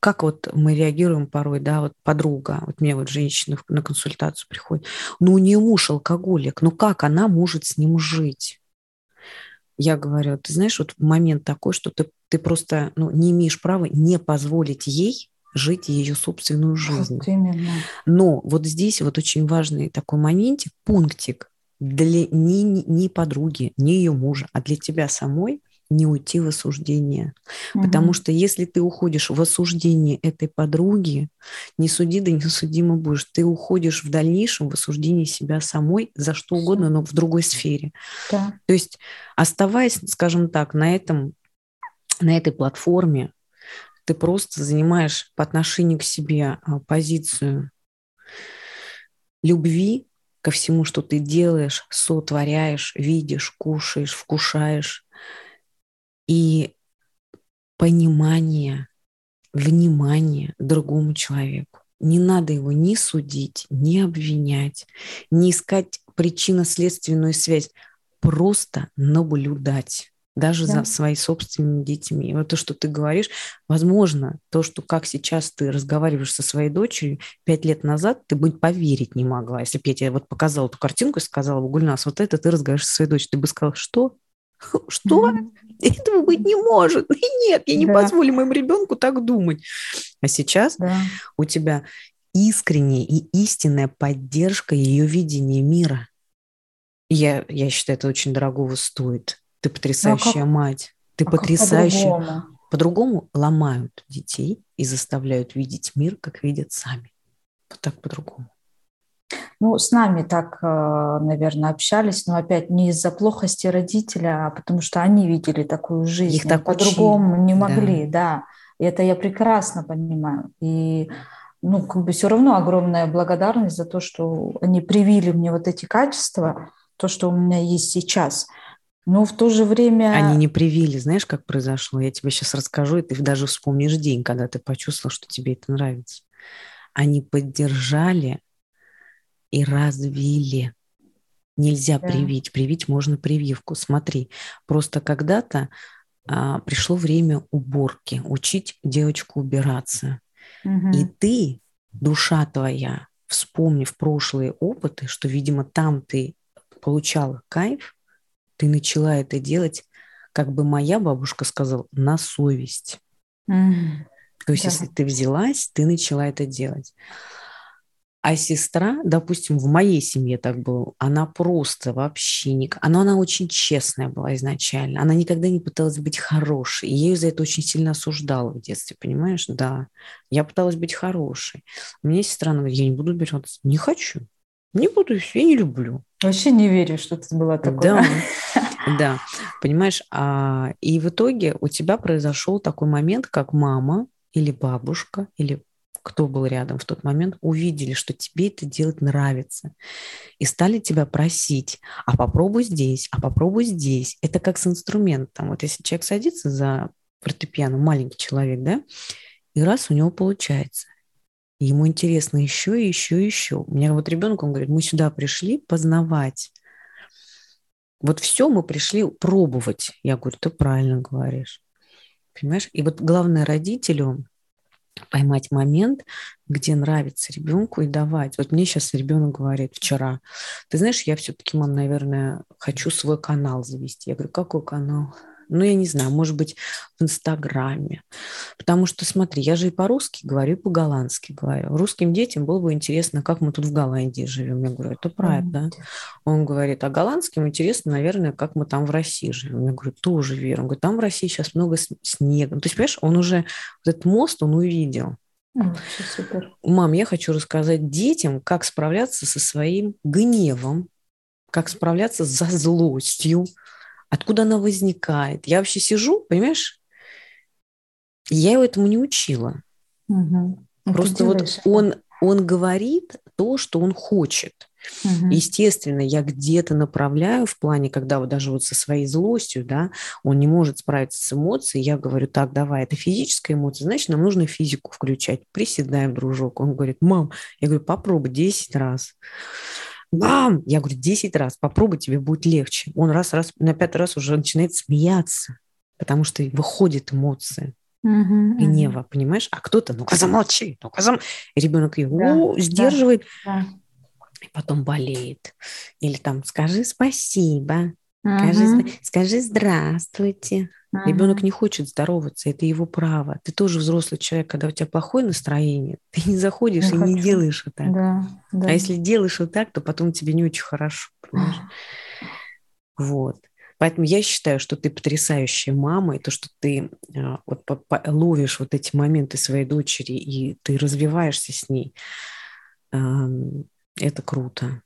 как вот мы реагируем порой, да, вот подруга, вот мне вот женщина на консультацию приходит, ну у нее муж алкоголик, ну как она может с ним жить? Я говорю, ты знаешь, вот момент такой, что ты, ты просто ну, не имеешь права не позволить ей жить ее собственную жизнь. Вот именно. Но вот здесь вот очень важный такой моментик, пунктик для не, не подруги, не ее мужа, а для тебя самой не уйти в осуждение. Угу. Потому что если ты уходишь в осуждение этой подруги, не суди, да не будешь. Ты уходишь в дальнейшем в осуждение себя самой за что угодно, но в другой сфере. Да. То есть оставаясь, скажем так, на этом на этой платформе, ты просто занимаешь по отношению к себе а, позицию любви ко всему, что ты делаешь, сотворяешь, видишь, кушаешь, вкушаешь. И понимание, внимание другому человеку. Не надо его ни судить, ни обвинять, не искать причинно-следственную связь, просто наблюдать даже да. за своими собственными детьми. И вот то, что ты говоришь, возможно, то, что как сейчас ты разговариваешь со своей дочерью, пять лет назад ты бы поверить не могла. Если бы я тебе вот показала эту картинку и сказала, Гульнас, вот это ты разговариваешь со своей дочерью, ты бы сказала, что? Что? Этого быть не может. Нет, я не да. позволю моему ребенку так думать. А сейчас да. у тебя искренняя и истинная поддержка ее видения мира. Я, я считаю, это очень дорогого стоит. Ты потрясающая ну, а как, мать. Ты а потрясающая. по-другому? по-другому ломают детей и заставляют видеть мир, как видят сами. Вот так по-другому. Ну, с нами так, э, наверное, общались, но опять не из-за плохости родителя, а потому что они видели такую жизнь. Их так по-другому не могли, да. да. И это я прекрасно понимаю. И ну, как бы все равно огромная благодарность за то, что они привили мне вот эти качества, то, что у меня есть сейчас – но в то же время... Они не привили, знаешь, как произошло? Я тебе сейчас расскажу, и ты даже вспомнишь день, когда ты почувствовал, что тебе это нравится. Они поддержали и развили. Нельзя да. привить. Привить можно прививку. Смотри, просто когда-то а, пришло время уборки, учить девочку убираться. Угу. И ты, душа твоя, вспомнив прошлые опыты, что, видимо, там ты получала кайф, ты начала это делать, как бы моя бабушка сказала, на совесть. Mm, То есть, да. если ты взялась, ты начала это делать. А сестра, допустим, в моей семье так было, она просто вообще не... Она, она очень честная была изначально. Она никогда не пыталась быть хорошей. И я ее за это очень сильно осуждала в детстве, понимаешь? Да. Я пыталась быть хорошей. Мне сестра, она говорит, я не буду убираться. Не хочу. Не буду, я не люблю. Вообще не верю, что это было такое. Да, да, понимаешь, а, и в итоге у тебя произошел такой момент, как мама или бабушка, или кто был рядом в тот момент, увидели, что тебе это делать нравится, и стали тебя просить, а попробуй здесь, а попробуй здесь. Это как с инструментом. Вот если человек садится за фортепиано, маленький человек, да, и раз у него получается, ему интересно еще и еще и еще. У меня вот ребенок, он говорит, мы сюда пришли познавать. Вот все мы пришли пробовать. Я говорю, ты правильно говоришь. Понимаешь? И вот главное родителю поймать момент, где нравится ребенку и давать. Вот мне сейчас ребенок говорит вчера, ты знаешь, я все-таки, мам, наверное, хочу свой канал завести. Я говорю, какой канал? Ну, я не знаю, может быть, в Инстаграме. Потому что, смотри, я же и по-русски говорю, и по-голландски говорю. Русским детям было бы интересно, как мы тут в Голландии живем. Я говорю, это правда. Он говорит, а голландским интересно, наверное, как мы там в России живем. Я говорю, тоже верю. Он говорит, там в России сейчас много снега. То есть, понимаешь, он уже вот этот мост он увидел. Супер. Мам, я хочу рассказать детям, как справляться со своим гневом, как справляться со злостью, откуда она возникает. Я вообще сижу, понимаешь, я его этому не учила. Угу. Просто вот он, он говорит то, что он хочет. Угу. Естественно, я где-то направляю в плане, когда вот даже вот со своей злостью, да, он не может справиться с эмоцией, я говорю, так, давай, это физическая эмоция, значит, нам нужно физику включать. Приседаем, дружок. Он говорит, мам, я говорю, попробуй 10 раз. Мам, я говорю, 10 раз, попробуй, тебе будет легче. Он раз, раз, на пятый раз уже начинает смеяться, потому что выходит эмоция угу, гнева, угу. понимаешь? А кто-то, ну-ка замолчи, ну-ка зам... И ребенок его да, сдерживает. Да, да и потом болеет. Или там скажи спасибо, скажи, скажи здравствуйте. uh Ребенок не хочет здороваться, это его право. Ты тоже взрослый человек, когда у тебя плохое настроение, ты не заходишь не и хочу. не делаешь вот так. Да, да. А если делаешь вот так, то потом тебе не очень хорошо. Понимаешь? Вот. Поэтому я считаю, что ты потрясающая мама, и то, что ты а, вот, ловишь вот эти моменты своей дочери, и ты развиваешься с ней, это круто.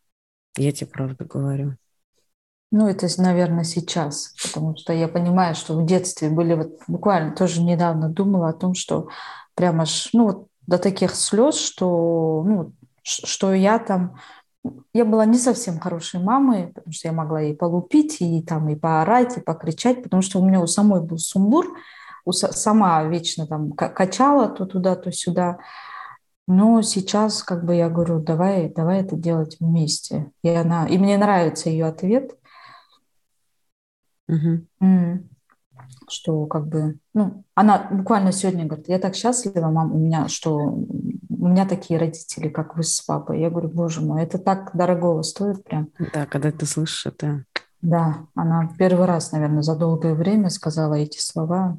Я тебе правду говорю. Ну, это, наверное, сейчас, потому что я понимаю, что в детстве были вот буквально тоже недавно думала о том, что прямо ж, ну, вот до таких слез, что, ну, что я там, я была не совсем хорошей мамой, потому что я могла и полупить, и там и поорать, и покричать, потому что у меня у самой был сумбур, у, сама вечно там качала то туда, то сюда. Но сейчас, как бы я говорю, давай, давай это делать вместе. И она, и мне нравится ее ответ, угу. что как бы, ну, она буквально сегодня говорит, я так счастлива, мам, у меня, что у меня такие родители, как вы с папой. Я говорю, боже мой, это так дорогого стоит прям. Да, когда ты слышишь это. Да, она первый раз, наверное, за долгое время сказала эти слова.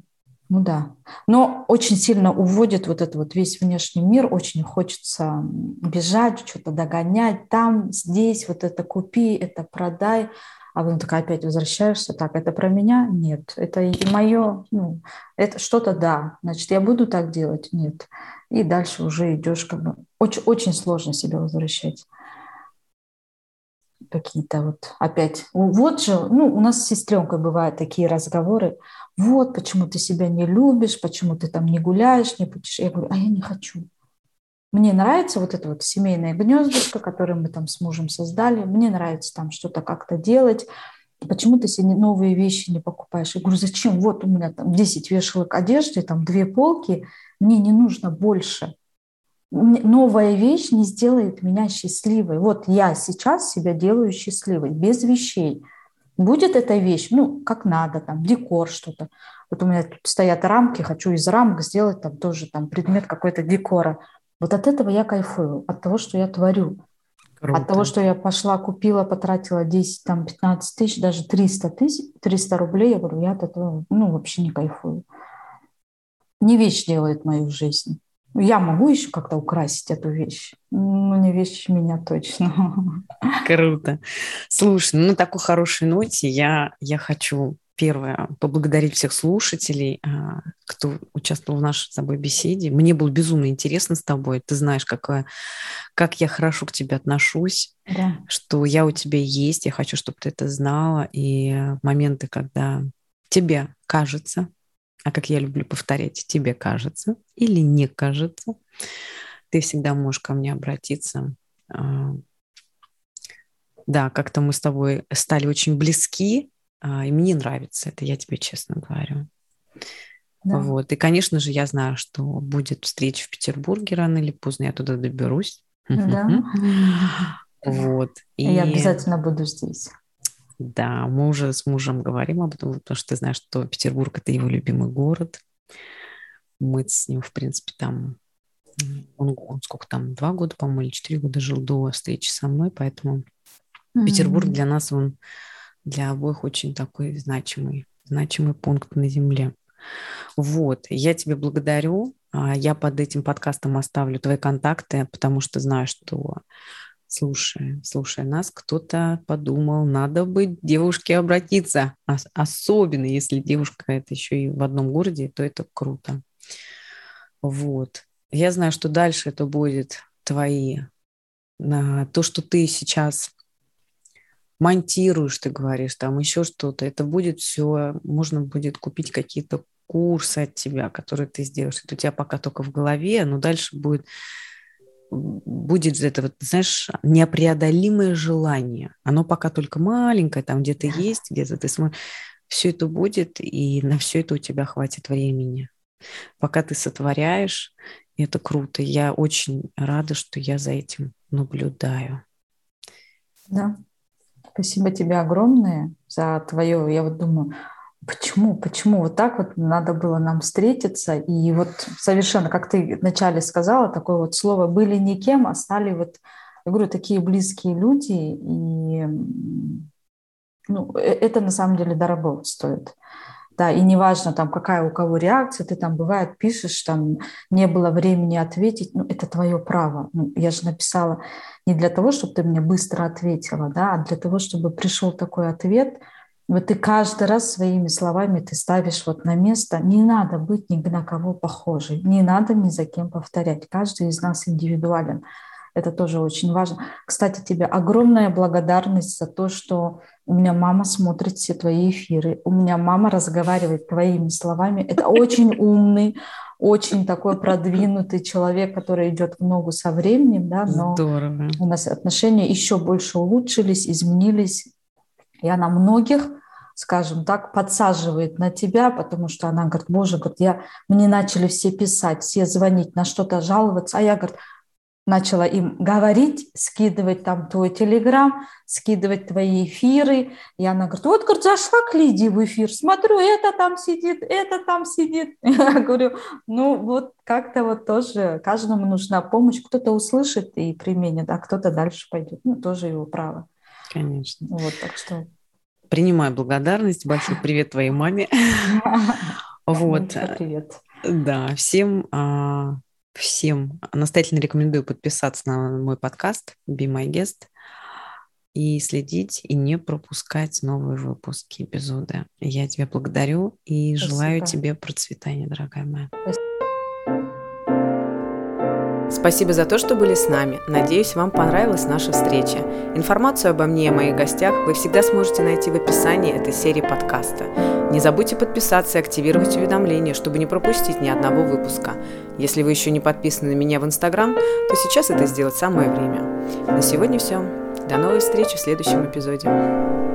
Ну да. Но очень сильно уводит вот этот вот весь внешний мир. Очень хочется бежать, что-то догонять. Там, здесь, вот это купи, это продай. А потом такая опять возвращаешься. Так, это про меня? Нет. Это и мое? Ну, это что-то да. Значит, я буду так делать? Нет. И дальше уже идешь как бы... Очень, очень сложно себя возвращать какие-то вот опять. Вот же, ну, у нас с сестренкой бывают такие разговоры. Вот, почему ты себя не любишь, почему ты там не гуляешь, не путешествуешь. Я говорю, а я не хочу. Мне нравится вот это вот семейное гнездышко, которое мы там с мужем создали. Мне нравится там что-то как-то делать. Почему ты себе новые вещи не покупаешь? Я говорю, зачем? Вот у меня там 10 вешалок одежды, там две полки. Мне не нужно больше новая вещь не сделает меня счастливой. Вот я сейчас себя делаю счастливой, без вещей. Будет эта вещь, ну, как надо, там, декор, что-то. Вот у меня тут стоят рамки, хочу из рамок сделать там тоже там предмет какой-то декора. Вот от этого я кайфую, от того, что я творю. Круто. От того, что я пошла, купила, потратила 10, там, 15 тысяч, даже 300 тысяч, 300 рублей, я говорю, я от этого, ну, вообще не кайфую. Не вещь делает мою жизнь. Я могу еще как-то украсить эту вещь, но не вещь меня точно. Круто. Слушай, ну на такой хорошей ноте я, я хочу первое поблагодарить всех слушателей, а, кто участвовал в нашей с тобой беседе. Мне было безумно интересно с тобой. Ты знаешь, какая, как я хорошо к тебе отношусь, да. что я у тебя есть. Я хочу, чтобы ты это знала. И моменты, когда тебе кажется, а как я люблю повторять, тебе кажется или не кажется, ты всегда можешь ко мне обратиться. А, да, как-то мы с тобой стали очень близки, и мне нравится это, я тебе честно говорю. Да. Вот. И, конечно же, я знаю, что будет встреча в Петербурге рано или поздно, я туда доберусь. Да. Вот. И... Я обязательно буду здесь. Да, мы уже с мужем говорим об этом, потому что ты знаешь, что Петербург – это его любимый город. Мы с ним, в принципе, там, он, он сколько там, два года, по-моему, или четыре года жил до встречи со мной, поэтому mm-hmm. Петербург для нас, он для обоих очень такой значимый значимый пункт на Земле. Вот, я тебе благодарю. А, я под этим подкастом оставлю твои контакты, потому что знаю, что слушая, слушая нас, кто-то подумал, надо бы девушке обратиться. Особенно, если девушка это еще и в одном городе, то это круто. Вот. Я знаю, что дальше это будет твои, то, что ты сейчас монтируешь, ты говоришь, там еще что-то, это будет все, можно будет купить какие-то курсы от тебя, которые ты сделаешь. Это у тебя пока только в голове, но дальше будет будет это вот, знаешь, непреодолимое желание. Оно пока только маленькое, там где-то есть, где-то ты смотришь. Все это будет, и на все это у тебя хватит времени. Пока ты сотворяешь, это круто. Я очень рада, что я за этим наблюдаю. Да. Спасибо тебе огромное за твое, я вот думаю, Почему? Почему вот так вот надо было нам встретиться? И вот совершенно, как ты вначале сказала, такое вот слово «были никем», а стали вот, я говорю, такие близкие люди. И ну, э, это на самом деле дорого стоит. Да, и неважно там, какая у кого реакция, ты там бывает пишешь, там не было времени ответить, ну это твое право. Ну, я же написала не для того, чтобы ты мне быстро ответила, да, а для того, чтобы пришел такой ответ – вот ты каждый раз своими словами ты ставишь вот на место. Не надо быть ни на кого похожей, не надо ни за кем повторять. Каждый из нас индивидуален. Это тоже очень важно. Кстати, тебе огромная благодарность за то, что у меня мама смотрит все твои эфиры, у меня мама разговаривает твоими словами. Это очень умный, очень такой продвинутый человек, который идет в ногу со временем, да, но Здорово. у нас отношения еще больше улучшились, изменились и она многих, скажем так, подсаживает на тебя, потому что она говорит, боже, говорит, я, мне начали все писать, все звонить, на что-то жаловаться, а я, говорит, начала им говорить, скидывать там твой телеграм, скидывать твои эфиры. И она говорит, вот, говорит, зашла к Лидии в эфир, смотрю, это там сидит, это там сидит. Я говорю, ну вот как-то вот тоже каждому нужна помощь. Кто-то услышит и применит, а кто-то дальше пойдет. Ну, тоже его право. Конечно. Вот, так что... Принимаю благодарность. Большой привет твоей маме. Вот. Привет. Да, всем, а, всем настоятельно рекомендую подписаться на мой подкаст Be My Guest и следить, и не пропускать новые выпуски, эпизоды. Я тебя благодарю и Спасибо. желаю тебе процветания, дорогая моя. Спасибо. Спасибо за то, что были с нами. Надеюсь, вам понравилась наша встреча. Информацию обо мне и моих гостях вы всегда сможете найти в описании этой серии подкаста. Не забудьте подписаться и активировать уведомления, чтобы не пропустить ни одного выпуска. Если вы еще не подписаны на меня в Инстаграм, то сейчас это сделать самое время. На сегодня все. До новой встречи в следующем эпизоде.